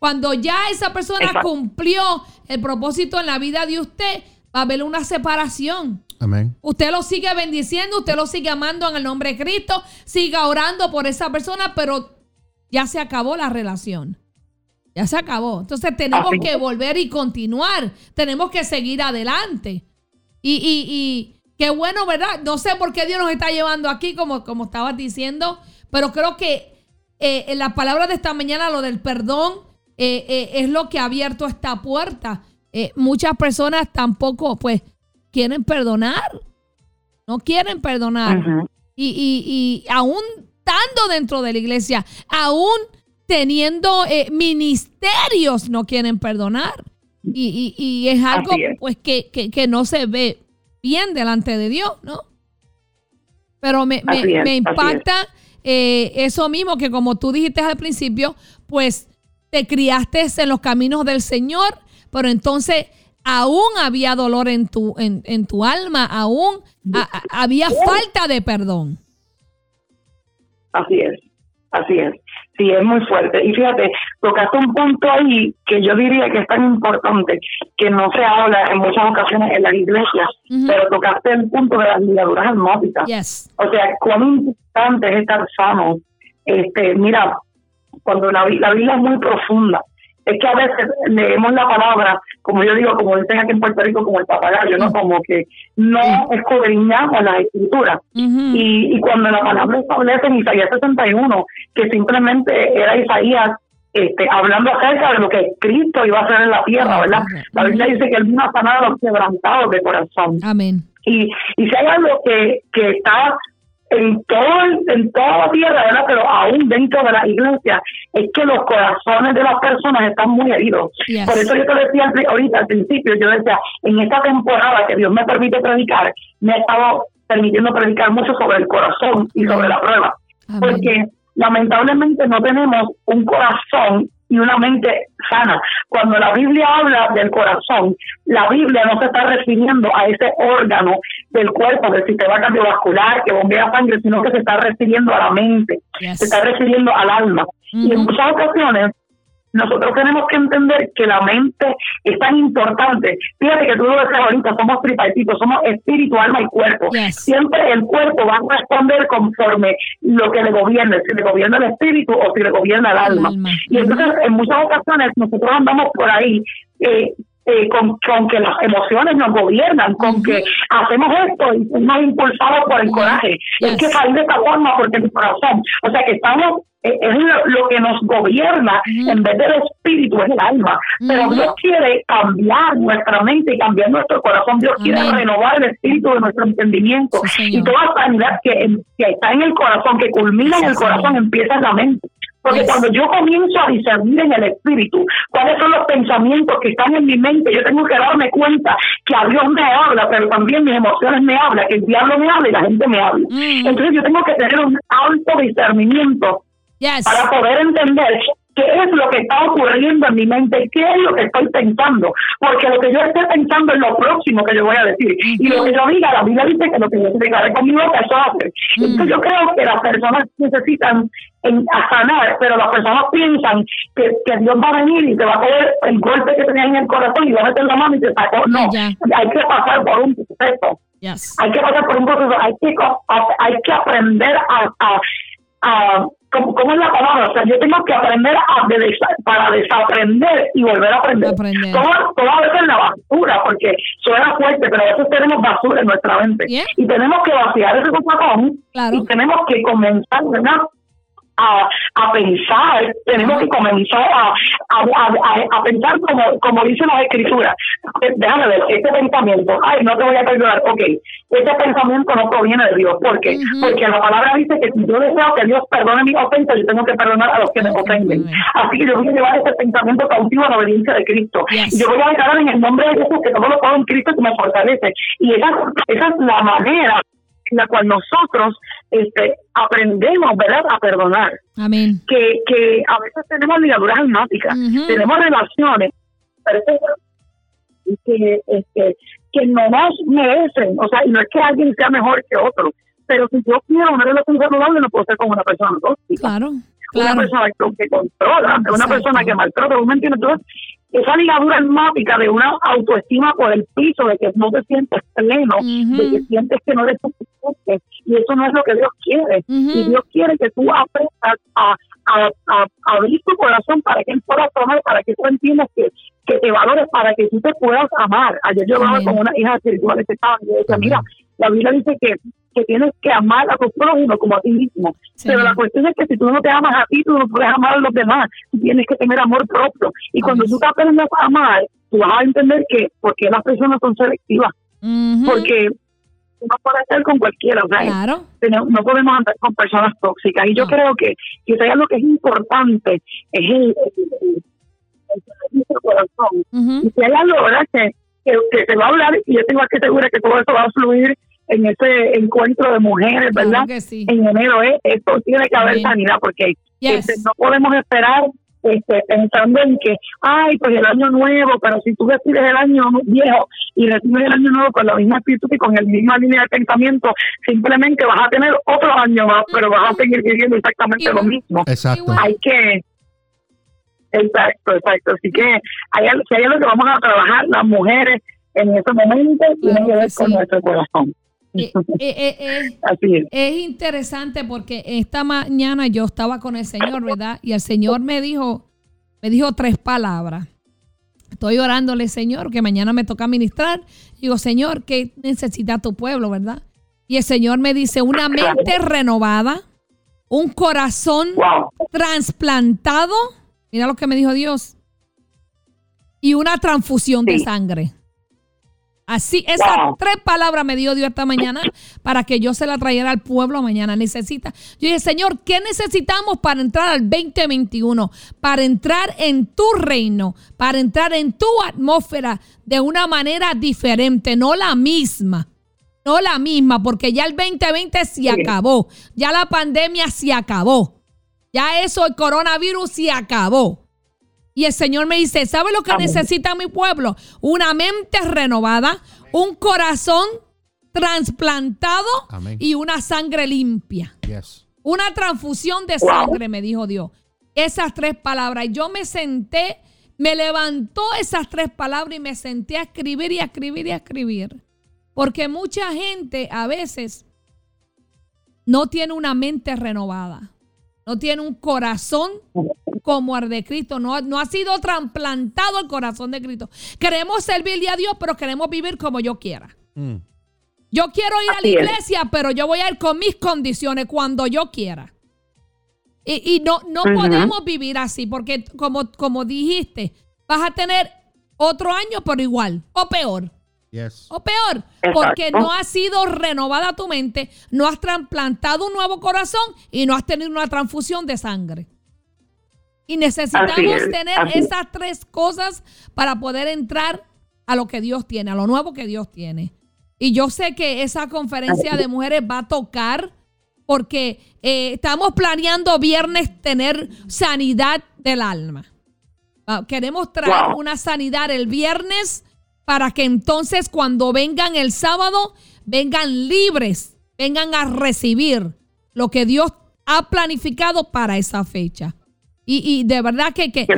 Cuando ya esa persona Exacto. cumplió el propósito en la vida de usted, va a haber una separación. Amén. Usted lo sigue bendiciendo, usted lo sigue amando en el nombre de Cristo, siga orando por esa persona, pero ya se acabó la relación. Ya se acabó. Entonces tenemos Así. que volver y continuar. Tenemos que seguir adelante. Y, y, y qué bueno, ¿verdad? No sé por qué Dios nos está llevando aquí, como, como estabas diciendo, pero creo que eh, en la palabra de esta mañana, lo del perdón, eh, eh, es lo que ha abierto esta puerta. Eh, muchas personas tampoco, pues, quieren perdonar. No quieren perdonar. Y, y, y aún estando dentro de la iglesia, aún teniendo eh, ministerios, no quieren perdonar. Y, y- y es algo es. pues que, que- que no se ve bien delante de Dios, ¿no? Pero me, me- es, impacta eh, eso mismo que como tú dijiste al principio, pues te criaste en los caminos del Señor, pero entonces aún había dolor en tu, en, en tu alma, aún a- a- había falta de perdón. Así es, así es. Sí, es muy fuerte. Y fíjate, tocaste un punto ahí que yo diría que es tan importante que no se habla en muchas ocasiones en las iglesias, pero tocaste el punto de las ligaduras almóticas. Yes. O sea, cuán importante es estar sano. Este, mira, cuando la, la Biblia es muy profunda, es que a veces leemos la palabra, como yo digo, como dicen aquí en Puerto Rico, como el papagayo, ¿no? Como que no escudriñamos las escrituras. Ujú. Y, y cuando la palabra establece en Isaías 61, que simplemente era Isaías este, hablando acerca de lo que Cristo iba a hacer en la tierra, ¿verdad? La Biblia dice que él vino a sanar a los quebrantados de corazón. Amén. Y, y si hay algo que, que está en todo el- en toda la tierra, ¿verdad? Pero aún dentro de la iglesia, es que los corazones de las personas están muy heridos. Yes. Por eso yo te decía ahorita al principio, yo decía, en esta temporada que Dios me permite predicar, me ha estado permitiendo predicar mucho sobre el corazón y sobre la prueba. Amén. porque lamentablemente no tenemos un corazón y una mente sana. Cuando la Biblia habla del corazón, la Biblia no se está refiriendo a ese órgano del cuerpo, del sistema cardiovascular que bombea sangre, sino que se está refiriendo a la mente, Yes. se está refiriendo al alma. Y en muchas ocasiones nosotros tenemos que entender que la mente es tan importante. Fíjate que tú lo decías ahorita, somos tripartitos, somos espíritu, alma y cuerpo. Yes. Siempre el cuerpo va a responder conforme lo que le gobierne, si le gobierna el espíritu o si le gobierna el alma. alma. Y entonces en muchas ocasiones nosotros andamos por ahí eh, eh, con, con que las emociones nos gobiernan, con que hacemos esto y somos impulsados por el coraje. Es que salir de esta forma porque el corazón, o sea que estamos, es lo, lo que nos gobierna en vez del espíritu, es el alma. Pero. Dios quiere cambiar nuestra mente y cambiar nuestro corazón. Dios quiere renovar el espíritu de nuestro entendimiento. Sí, y toda sanidad que, que está en el corazón, que culmina Sí, en el corazón, empieza en la mente. Porque cuando yo comienzo a discernir en el espíritu cuáles son los pensamientos que están en mi mente, yo tengo que darme cuenta que a Dios me habla, pero también mis emociones me hablan, que el diablo me habla y la gente me habla. Mm. Entonces yo tengo que tener un alto discernimiento Yes. para poder entender qué es lo que está ocurriendo en mi mente, qué es lo que estoy pensando, porque lo que yo esté pensando es lo próximo que yo voy a decir, y lo que yo diga, la Biblia dice que lo que yo declaré con mi boca, eso hace. Entonces yo creo que las personas necesitan en, a sanar, pero las personas piensan que, que Dios va a venir y te va a coger el golpe que tenías en el corazón y va a meter la mano y te sacó. No, Ya. hay que pasar por un proceso Yes. hay que pasar por un proceso, hay que, hay que aprender a, a, a ¿cómo, cómo es la palabra? O sea, yo tengo que aprender a de- desa- para desaprender y volver a aprender. Aprender. Todo, todo a veces la basura, porque suena fuerte, pero a veces tenemos basura en nuestra mente. Yeah. Y tenemos que vaciar ese copacón Claro. y tenemos que comenzar, ¿verdad? A, a pensar, tenemos que comenzar a, a, a, a- pensar como, como dicen las escrituras. Eh, Déjame ver, este pensamiento, ay, no te voy a perdonar, ok, este pensamiento no proviene de Dios, ¿por qué? Ujú. Porque la palabra dice que si yo deseo que Dios perdone mis ofensas, yo tengo que perdonar a los que me ofenden. Así que yo voy a llevar ese pensamiento cautivo a la obediencia de Cristo. Yes. Yo voy a declarar en el nombre de Jesús que todo lo puedo en Cristo que me fortalece. Y esa, esa es la manera la cual nosotros este, aprendemos, ¿verdad?, a perdonar. Amén. Que, que a veces tenemos ligaduras almáticas, tenemos relaciones que, este, que no nos merecen. O sea, y no es que alguien sea mejor que otro, pero si yo quiero una relación saludable, no puedo ser con una persona tóxica Claro. una persona que, controla, una Exacto. persona que maltrata, ¿tú me entiendes? Entonces, esa ligadura almática de una autoestima por el piso, de que no te sientes pleno, de que sientes que no eres suficiente, y eso no es lo que Dios quiere. Y Dios quiere que tú aprendas a, a, a- a abrir tu corazón para que Él pueda tomar, para que tú entiendas que, que te valores, para que tú te puedas amar. Ayer yo hablaba con una hija espiritual que estaba, y yo decía, mira, la Biblia dice que, que tienes que amar a tu prójimo como a ti mismo. Sí. Pero la cuestión es que si tú no te amas a ti, tú no puedes amar a los demás. Tienes que tener amor propio. Y cuando tú te aprendes a amar, tú vas a entender que porque las personas son selectivas. Ujú. Porque tú no puedes estar con cualquiera. O sea, Claro. tenemos- no podemos andar con personas tóxicas. Y yo creo que, hay algo que es importante, es el, el- corazón. Y si hay algo, ¿verdad? Que, que, que se va a hablar, y yo tengo que segura que todo eso va a fluir en ese encuentro de mujeres, ¿verdad? Claro que sí. en enero es esto tiene que haber sanidad porque Yes. este, no podemos esperar este, pensando en que ay pues el año nuevo pero si tú recibes el año viejo y recibes el año nuevo con la misma actitud y con la misma línea de pensamiento simplemente vas a tener otro año más pero vas a seguir viviendo exactamente Igual. lo mismo Exacto. Hay que exacto exacto así que hay si hay algo que vamos a trabajar las mujeres en ese momento tiene Claro que ver con sí. nuestro corazón Eh, eh, eh, eh, [LAUGHS] así es Es interesante porque esta mañana yo estaba con el Señor, ¿verdad? Y el Señor me dijo, me dijo tres palabras. Estoy orándole, Señor, que mañana me toca ministrar. Digo, Señor, ¿qué necesita tu pueblo, verdad? Y el Señor me dice, una mente renovada, un corazón wow trasplantado, mira lo que me dijo Dios, y una transfusión de sangre. Así, esas Wow. tres palabras me dio Dios esta mañana para que yo se la trayera al pueblo mañana. Necesita. Yo dije, Señor, ¿qué necesitamos para entrar al 2021? Para entrar en tu reino, para entrar en tu atmósfera de una manera diferente, no la misma. no la misma, porque ya el 2020 se acabó, ya la pandemia se acabó, ya eso, el coronavirus se acabó. Y el Señor me dice, ¿sabe lo que necesita mi pueblo? Una mente renovada, un corazón trasplantado Amén. y una sangre limpia. Yes. Una transfusión de sangre, me dijo Dios. Esas tres palabras. Y yo me senté, me levantó esas tres palabras y me senté a escribir y a escribir y a escribir. Porque mucha gente a veces no tiene una mente renovada. No tiene un corazón como el de Cristo. No, no ha sido trasplantado el corazón de Cristo. Queremos servirle a Dios, pero queremos vivir como yo quiera. Mm. Yo quiero ir a la es. iglesia, pero yo voy a ir con mis condiciones cuando yo quiera. Y, y no, no podemos vivir así, porque como, como dijiste, vas a tener otro año, pero igual, o peor, Yes. o peor, Exacto. porque no ha sido renovada tu mente, no has trasplantado un nuevo corazón y no has tenido una transfusión de sangre. Y necesitamos es, tener es. esas tres cosas para poder entrar a lo que Dios tiene, a lo nuevo que Dios tiene. Y yo sé que esa conferencia de mujeres va a tocar porque eh, estamos planeando viernes tener sanidad del alma. Ah, Queremos traer Wow. una sanidad el viernes para que entonces cuando vengan el sábado, vengan libres, vengan a recibir lo que Dios ha planificado para esa fecha. Y, y de verdad que, que eh,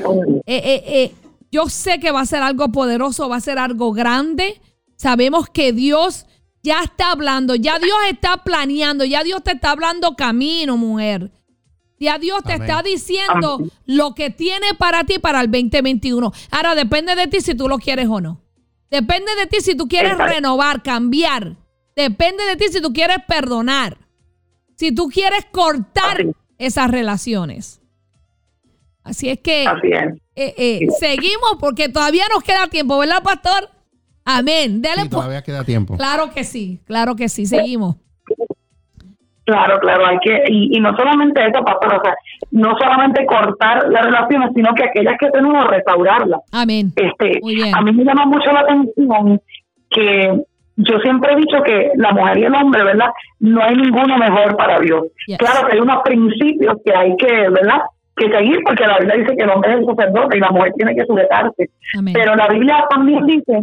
eh, eh, yo sé que va a ser algo poderoso, va a ser algo grande. Sabemos que Dios ya está hablando, ya Dios está planeando, ya Dios te está hablando camino, mujer. Ya Dios te Amén. está diciendo lo que tiene para ti para el 2021. Ahora depende de ti si tú lo quieres o no. Depende de ti si tú quieres Exacto. renovar, cambiar. Depende de ti si tú quieres perdonar. Si tú quieres cortar Así. esas relaciones. Así es que Así es. eh, eh, seguimos porque todavía nos queda tiempo, ¿verdad, pastor? Amén. Dele Sí, po- todavía queda tiempo. Claro que sí, claro que sí, seguimos. Claro, claro, hay que, y, y no solamente eso, pastor, o sea, no solamente cortar las relaciones, sino que aquellas que tenemos, restaurarlas. Amén. Este, Muy bien. a mí me llama mucho la atención que yo siempre he dicho que la mujer y el hombre, ¿verdad? No hay ninguno mejor para Dios. Yes. Claro que hay unos principios que hay que, ¿verdad? Que seguir, porque la Biblia dice que el hombre es el sacerdote y la mujer tiene que sujetarse. Amén. Pero la Biblia también dice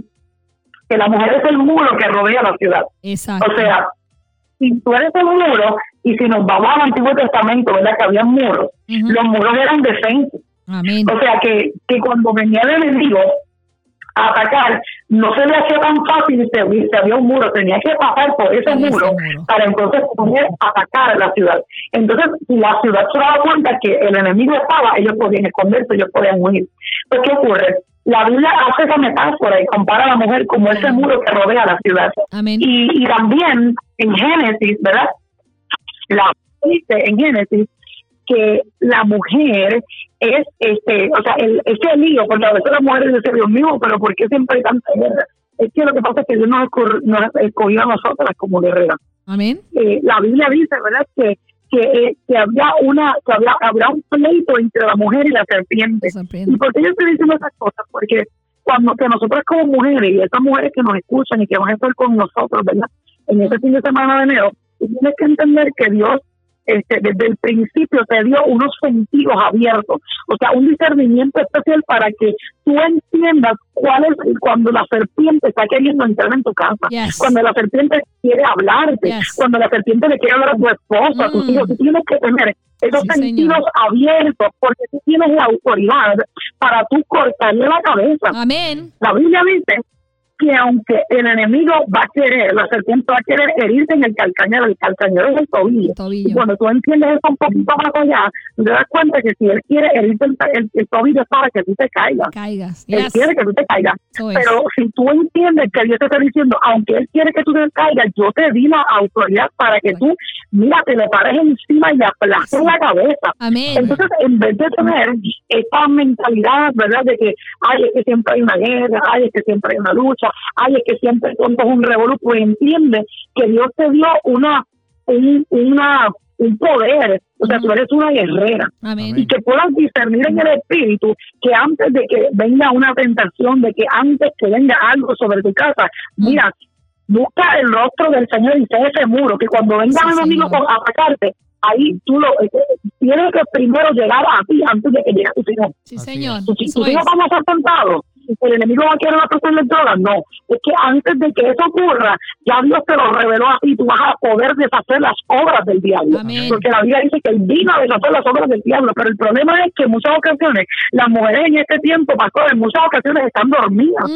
que la mujer es el muro que rodea la ciudad. Exacto. O sea, si tú eres el muro, y si nos vamos al Antiguo Testamento, ¿verdad? Que había muros, Ujú. los muros eran defensas. Amén. O sea, que, que cuando venía el enemigo a atacar, no se le hacía tan fácil si si había un muro, tenía que pasar por ese Por ese muro muro. para entonces poder atacar a la ciudad. Entonces, si la ciudad se daba cuenta que el enemigo estaba, ellos podían esconderse, ellos podían huir. Pues, ¿qué ocurre? La Biblia hace esa metáfora y compara a la mujer como ese muro que rodea la ciudad. Amén. Y, y también en Génesis, ¿verdad? La dice en Génesis que la mujer es, este, o sea, el, ese lío, porque a veces las mujeres dicen, Dios mío, pero ¿por qué siempre hay tanta guerra? Es que lo que pasa es que Dios nos escogió a nosotras como guerreras. Amén. Eh, la Biblia dice, ¿verdad?, que que, eh, que había una que había, habrá un pleito entre la mujer y la serpiente. La serpiente. ¿Y por qué yo estoy diciendo esas cosas? Porque cuando que nosotros como mujeres y esas mujeres que nos escuchan y que van a estar con nosotros, ¿verdad? En este fin de semana de enero, tienes que entender que Dios este, desde el principio te dio unos sentidos abiertos, o sea, un discernimiento especial para que tú entiendas cuál es cuando la serpiente está queriendo entrar en tu casa, Yes. cuando la serpiente quiere hablarte, Yes. cuando la serpiente le quiere hablar a tu esposa, a tus Mm. hijos, tú tienes que tener esos Sí, sentidos señor. abiertos porque tú tienes la autoridad para tú cortarle la cabeza. Amén. La Biblia dice que aunque el enemigo va a querer, la serpiente va a querer herirte en el calcañero, el calcañero es el tobillo. Tobillo. Y cuando tú entiendes eso un poquito más allá, te das cuenta que si él quiere herirte el, el- el tobillo es para que tú te caigas. Caigas. Él Yes. quiere que tú te caigas. Eso es. Pero si tú entiendes que Dios te está diciendo, aunque Él quiere que tú te caigas, yo te di la autoridad para que tú, mira, te le pares encima y le aplastes la cabeza. Amén. Entonces, en vez de tener esta mentalidad, ¿verdad? De que, ay, es que siempre hay una guerra, ay, es que siempre hay una lucha, ay, es que siempre es un revolú, pues entiende que Dios te dio una, un, una, un poder, o sea, tú eres una guerrera Amén. y que puedas discernir en el espíritu que antes de que venga una tentación, de que antes que venga algo sobre tu casa, mira, busca el rostro del Señor y sé ese muro, que cuando Sí, los enemigos Señor. a atacarte, ahí tú lo eh, tienes que primero llegar a ti antes de que llegue a tus hijos. Sí, señor. Tus hijos van a ser tentados, el enemigo va a querer la drogas, no. Es que antes de que eso ocurra, ya Dios te lo reveló a ti, tú vas a poder deshacer las obras del diablo. Amén. Porque la Biblia dice que él vino a deshacer las obras del diablo, pero el problema es que en muchas ocasiones, las mujeres en este tiempo, pastor, en muchas ocasiones están dormidas.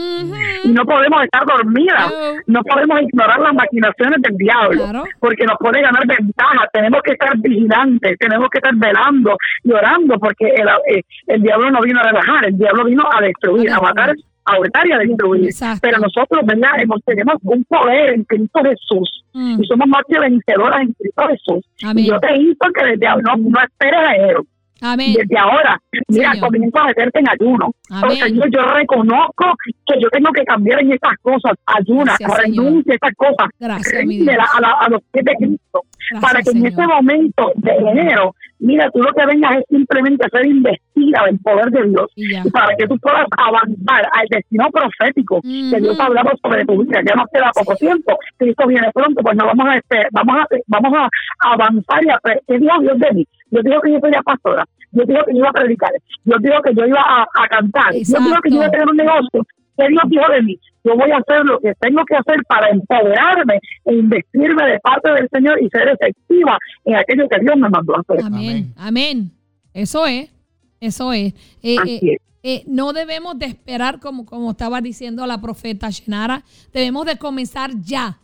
Y no podemos estar dormidas, No. no podemos ignorar las maquinaciones del diablo, Claro. porque nos puede ganar ventaja. Tenemos que estar vigilantes, tenemos que estar velando y orando, porque el, eh, el diablo no vino a relajar, el diablo vino a destruir, a matar, a hurtar y a destruir. Exacto. Pero nosotros, ¿verdad? Tenemos un poder en Cristo Jesús Mm. y somos más que vencedoras en Cristo Jesús. Amén. Y yo te insto que desde ahora no, no esperes a enero. Amén. Desde ahora, mira, Señor. comienza a meterte en ayuno. Amén. Oh, Señor, yo reconozco que yo tengo que cambiar en estas cosas. Ayuna, renuncia a estas cosas. Gracias, mi Ríndela Dios. a, la- a los pies de Cristo. Gracias, para que en este momento de enero, mira, tú lo que vengas es simplemente ser investida del poder de Dios. Y para que tú puedas avanzar al destino profético que. Dios ha hablado sobre tu vida. Ya nos queda poco tiempo. Cristo viene pronto, pues no vamos a vamos a vamos a avanzar y a ¿Qué Dios de mí? Yo digo que yo soy la pastora. Yo digo que yo iba a predicar. Yo digo que yo iba a, a cantar. Yo digo que yo iba a tener un negocio. ¿Qué Dios dijo de mí? Yo voy a hacer lo que tengo que hacer para empoderarme e investirme de parte del Señor y ser efectiva en aquello que Dios me mandó a hacer. Amén. Amén. Eso es. Eso es. Eh, Así eh, es. eh, no debemos de esperar, como, como estaba diciendo la profeta Shenara, debemos de comenzar ya.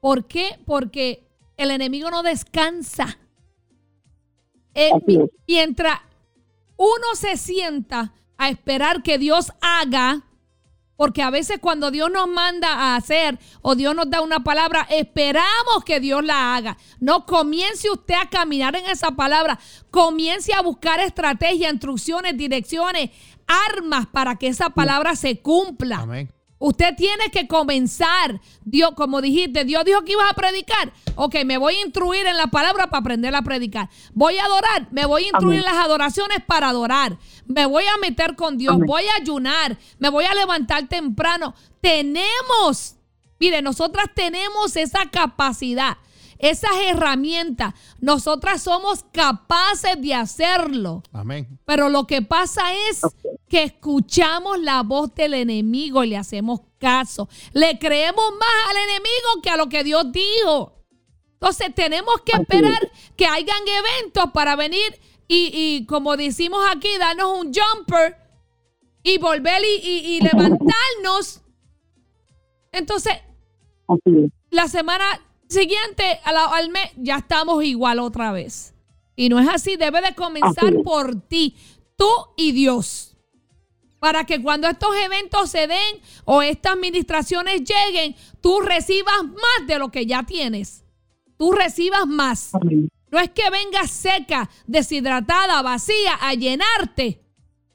¿Por qué? Porque el enemigo no descansa. Eh, mientras uno se sienta a esperar que Dios haga, porque a veces cuando Dios nos manda a hacer o Dios nos da una palabra, esperamos que Dios la haga. No comience usted a caminar en esa palabra. Comience a buscar estrategias, instrucciones, direcciones, armas para que esa palabra se cumpla. Amén. Usted tiene que comenzar. Dios, como dijiste, Dios dijo que ibas a predicar. Ok, me voy a instruir en la palabra para aprender a predicar. Voy a adorar, me voy a instruir Amén. en las adoraciones para adorar. Me voy a meter con Dios, Amén. voy a ayunar, me voy a levantar temprano. Tenemos, mire, nosotras tenemos esa capacidad, esas herramientas. Nosotras somos capaces de hacerlo. Amén. Pero lo que pasa es que escuchamos la voz del enemigo y le hacemos caso. Le creemos más al enemigo que a lo que Dios dijo. Entonces tenemos que esperar que hayan eventos para venir y, y, como decimos aquí, darnos un jumper y volver y, y- y levantarnos. Entonces, la semana siguiente a la- al mes ya estamos igual otra vez. Y no es así, debe de comenzar por ti, tú y Dios. Para que cuando estos eventos se den o estas administraciones lleguen, tú recibas más de lo que ya tienes. Tú recibas más. Amén. No es que vengas seca, deshidratada, vacía a llenarte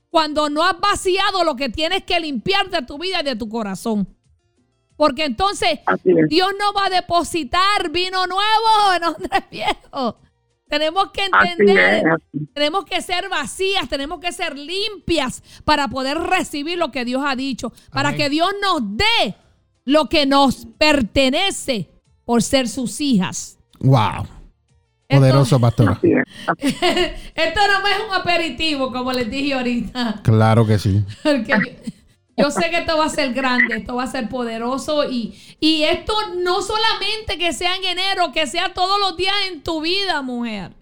cuando no has vaciado lo que tienes que limpiar de tu vida y de tu corazón. Porque entonces. Dios no va a depositar vino nuevo en odres [LAUGHS] viejos. Tenemos que entender, tenemos que ser vacías, tenemos que ser limpias para poder recibir lo que Dios ha dicho, para Amén. que Dios nos dé lo que nos pertenece por ser sus hijas. Wow. Poderoso. Así [LAUGHS] Esto no es un aperitivo, como les dije ahorita. Claro que sí. [LAUGHS] Porque yo, sé que esto va a ser grande, esto va a ser poderoso y, y esto no solamente que sea en enero, que sea todos los días en tu vida, mujer.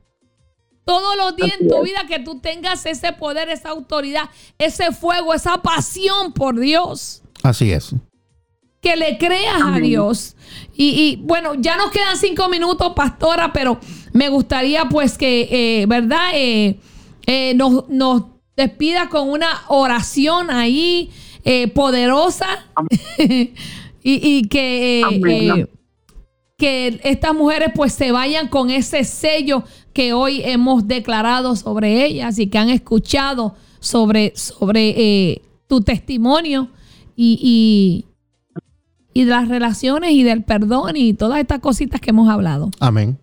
Todos los días en tu es. vida que tú tengas ese poder, esa autoridad, ese fuego, esa pasión por Dios. Así es. Que le creas a. Dios. Y, y, bueno, ya nos quedan cinco minutos, pastora, pero me gustaría pues que, eh, ¿verdad? Eh, eh, nos, nos despida con una oración ahí eh, poderosa [LAUGHS] y, y que, eh, Amén. eh, que estas mujeres pues se vayan con ese sello que hoy hemos declarado sobre ellas y que han escuchado sobre, sobre eh, tu testimonio y, y, y de las relaciones y del perdón y todas estas cositas que hemos hablado. Amén.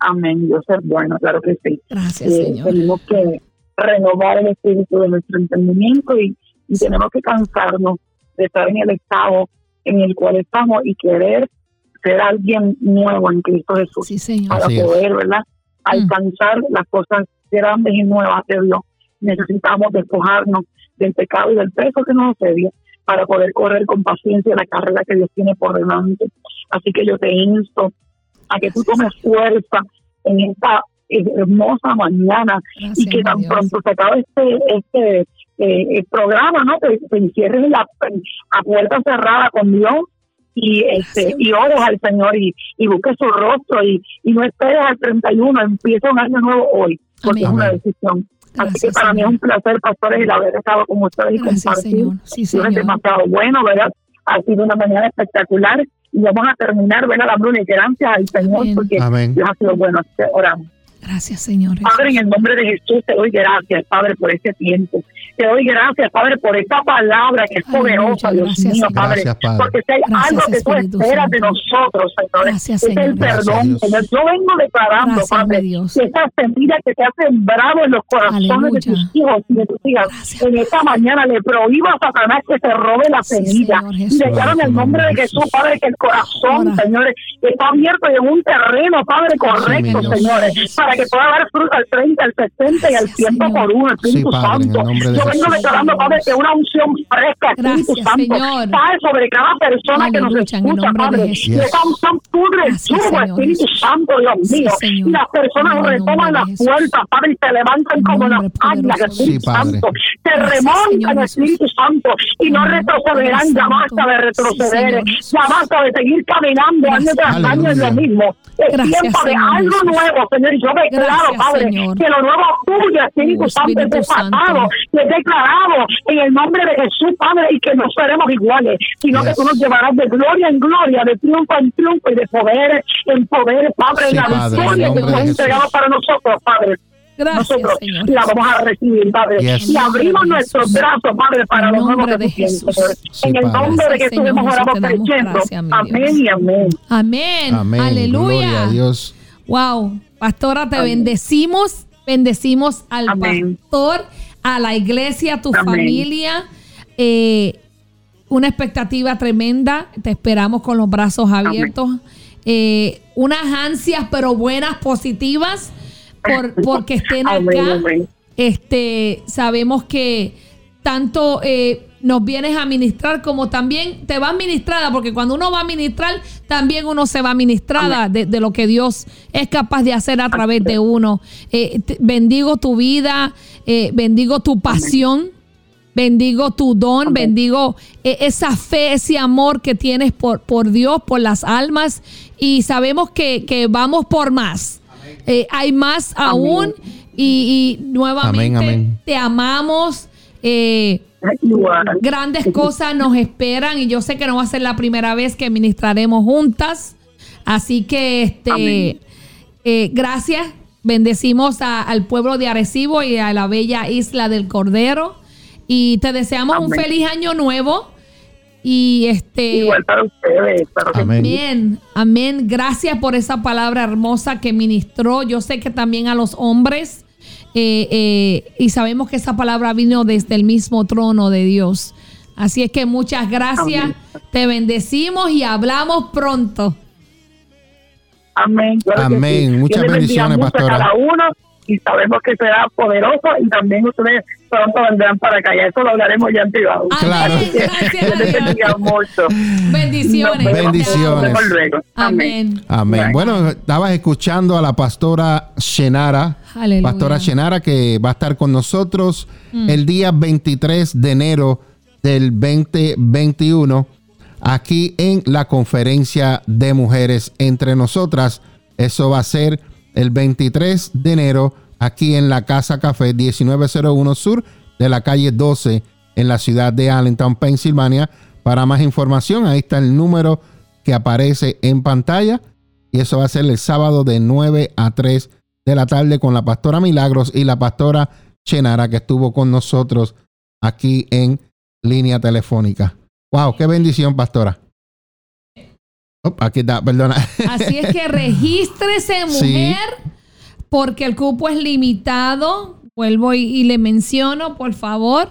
Amén. Dios es bueno, claro que sí. Gracias, Eh, Señor. tenemos que renovar el espíritu de nuestro entendimiento y, y tenemos que cansarnos de estar en el estado en el cual estamos y querer ser alguien nuevo en Cristo Jesús Sí, Señor. para Así es. poder, ¿verdad? Alcanzar las cosas grandes y nuevas de Dios. Necesitamos despojarnos del pecado y del peso que nos asedia para poder correr con paciencia la carrera que Dios tiene por delante. Así que yo te insto a que tú tomes fuerza en esta hermosa mañana Gracias, y que tan Dios. pronto se acabe este, este eh, programa, ¿no? Te, te encierres en la, a puerta cerrada con Dios y este y ores al Señor y, y busques su rostro y, y no esperes al 31, empieza un año nuevo hoy, porque Amén. es una decisión. Así Gracias, que para mí es Señor. un placer, pastores, el haber estado con ustedes y Gracias, compartir. Señor. Sí, Dios es Señor. demasiado bueno, ¿verdad? Ha sido una mañana espectacular y vamos a terminar, ¿verdad? La Bruna y gracias al Señor Amén. porque Amén. Dios ha sido bueno. Que oramos. Gracias, Señor. Padre, en el nombre de Jesús te doy gracias, Padre, por este tiempo. Te doy gracias, Padre, por esta palabra que es Aleluya, poderosa, Dios gracias, mío. Padre. Gracias, Padre. Porque si hay Gracias, algo que tú Espíritu esperas de Santo. nosotros, Señor, Gracias, es el Señor. Gracias, perdón. Señor. Yo vengo declarando, Gracias, Padre, Dios. que esa semilla que te ha sembrado en los corazones Aleluya. de tus hijos y de tus hijas, Gracias. en esta mañana le prohíbo a Satanás que se robe la semilla. Y declaro en el nombre de Jesús, Padre, que el corazón, Ora. señores, está abierto y en un terreno, Padre, correcto, señores, para que pueda dar fruto al 30, al 60 y al Gracias, 100 Señor. por uno, Espíritu Sí, Padre, Santo. Yo vengo Jesús. declarando, Padre, que una unción fresca, Espíritu Santo, Señor. cae sobre cada persona que nos escucha, Padre. Y esa unción pudre el Espíritu. Santo, Dios mío. Señor. Y las personas En retoman nombre la de Jesús. fuerza, Padre, y se levantan como las águilas. Espíritu. Santo. Se remontan. Espíritu Santo, y no retrocederán. Ya basta de retroceder. Ya basta de seguir caminando año tras año en lo mismo. Es Gracias, tiempo de Señor algo Jesús. nuevo, Señor. Yo declaro, Gracias, Padre, Señor. que lo nuevo tuyo, Espíritu Oh, Santo, es Espíritu desatado, Santo. y es declarado en el nombre de Jesús, Padre, y que no seremos iguales, sino que Yes. tú nos llevarás de gloria en gloria, de triunfo en triunfo y de poder en poder, Padre, Sí, en la Padre, en el victoria que nombre tú has Jesús. entregado para nosotros, Padre. Gracias, nosotros Señor. la vamos a recibir, Padre. Yes. Y abrimos En el nombre de nuestros Jesús. brazos, Padre, para En lo el nuevo nombre que de Jesús. Sí, en el nombre de Jesús Señor hemos orado creyendo. gracias, Amén y amén. Amén. Amén. Aleluya. Gloria a Dios. Wow. Pastora, te bendecimos. Bendecimos al Amén. pastor, a la iglesia, a tu Amén. familia. Eh, una expectativa tremenda. Te esperamos con los brazos abiertos. Eh, unas ansias, pero buenas, positivas, por, porque estén [LAUGHS] acá. amén. Este, sabemos que tanto eh, nos vienes a ministrar como también te vas ministrada, porque cuando uno va a ministrar, también uno se va ministrada de, de lo que Dios es capaz de hacer a través de uno. Eh, bendigo tu vida, eh, bendigo tu pasión. Bendigo tu don, bendigo eh, esa fe, ese amor que tienes por, por Dios, por las almas. Y sabemos que, que vamos por más. Eh, hay más aún. Y, y nuevamente Amén, amén. te amamos. Eh, grandes cosas nos esperan. Y yo sé que no va a ser la primera vez que ministraremos juntas. Así que este eh, gracias. Bendecimos a- al pueblo de Arecibo y a la bella isla del Cordero. Y te deseamos un feliz año nuevo. Y este. Igual para ustedes. Para que Amén. Amén, amén. Gracias por esa palabra hermosa que ministró. Yo sé que también a los hombres. eh, eh, y sabemos que esa palabra vino desde el mismo trono de Dios. Así es que muchas gracias. Amén. Te bendecimos y hablamos pronto. Amén. claro Amén. sí. Muchas bendiciones, mucho a pastora. cada uno y sabemos que será poderoso y también ustedes pronto vendrán para acá. Ya eso lo hablaremos ya en privado. Claro. Gracias [LAUGHS] mucho. Bendiciones. Bendiciones. Amén. Amén. Bueno, estabas escuchando a la pastora Shenara. Aleluya. Pastora Shenara que va a estar con nosotros Mm. el día 23 de enero del 2021 aquí en la conferencia de mujeres entre nosotras. Eso va a ser el 23 de enero aquí en la Casa Café 1901 Sur de la calle 12 en la ciudad de Allentown, Pensilvania. Para más información, ahí está el número que aparece en pantalla. Y eso va a ser el sábado de 9 a 3 de la tarde con la pastora Milagros y la pastora Chenara que estuvo con nosotros aquí en línea telefónica. Wow, qué bendición, pastora. Aquí está, perdona. Así es que [LAUGHS] regístrese, Sí. mujer, porque el cupo es limitado. Vuelvo y, y le menciono, por favor,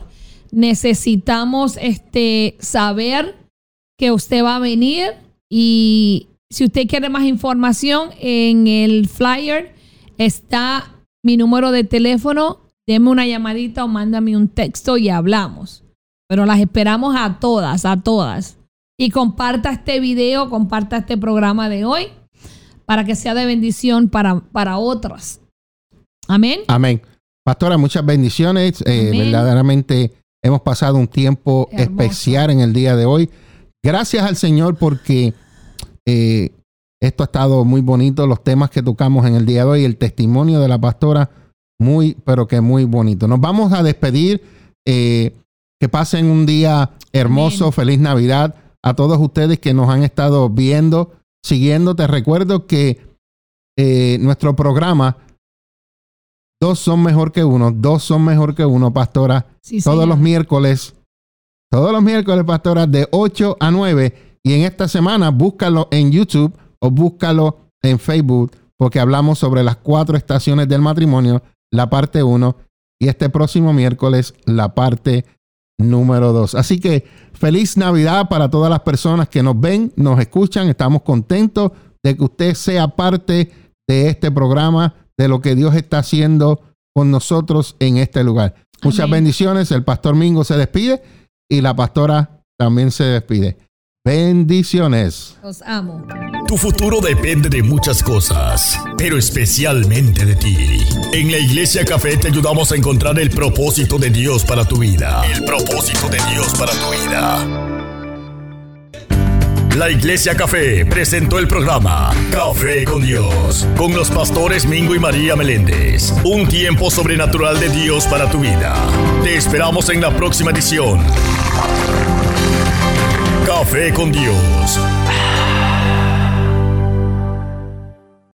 necesitamos este saber que usted va a venir y si usted quiere más información en el flyer está mi número de teléfono, deme una llamadita o mándame un texto y hablamos. Pero las esperamos a todas, a todas. Y comparta este video, comparta este programa de hoy para que sea de bendición para, para otros. Amén. Amén. Pastora, muchas bendiciones. Eh, verdaderamente hemos pasado un tiempo especial en el día de hoy. Gracias al Señor porque eh, esto ha estado muy bonito, los temas que tocamos en el día de hoy, el testimonio de la pastora, muy, pero que muy bonito. Nos vamos a despedir. eh, que pasen un día hermoso, Amén. feliz Navidad a todos ustedes que nos han estado viendo, siguiendo. Te recuerdo que eh, nuestro programa, dos son mejor que uno, dos son mejor que uno, pastora. Sí, todos señor. los miércoles, todos los miércoles, pastora, de 8 a 9. Y en esta semana, búscalo en YouTube o búscalo en Facebook, porque hablamos sobre las cuatro estaciones del matrimonio, la parte 1, y este próximo miércoles, la parte número 2. Así que feliz Navidad para todas las personas que nos ven, nos escuchan. Estamos contentos de que usted sea parte de este programa, de lo que Dios está haciendo con nosotros en este lugar. Muchas Amén. bendiciones. El pastor Mingo se despide y la pastora también se despide. Bendiciones. Los amo. Tu futuro depende de muchas cosas, pero especialmente de ti. En la Iglesia Café te ayudamos a encontrar el propósito de Dios para tu vida. El propósito de Dios para tu vida. La Iglesia Café presentó el programa Café con Dios, con los pastores Mingo y María Meléndez. Un tiempo sobrenatural de Dios para tu vida. Te esperamos en la próxima edición. Café con Dios.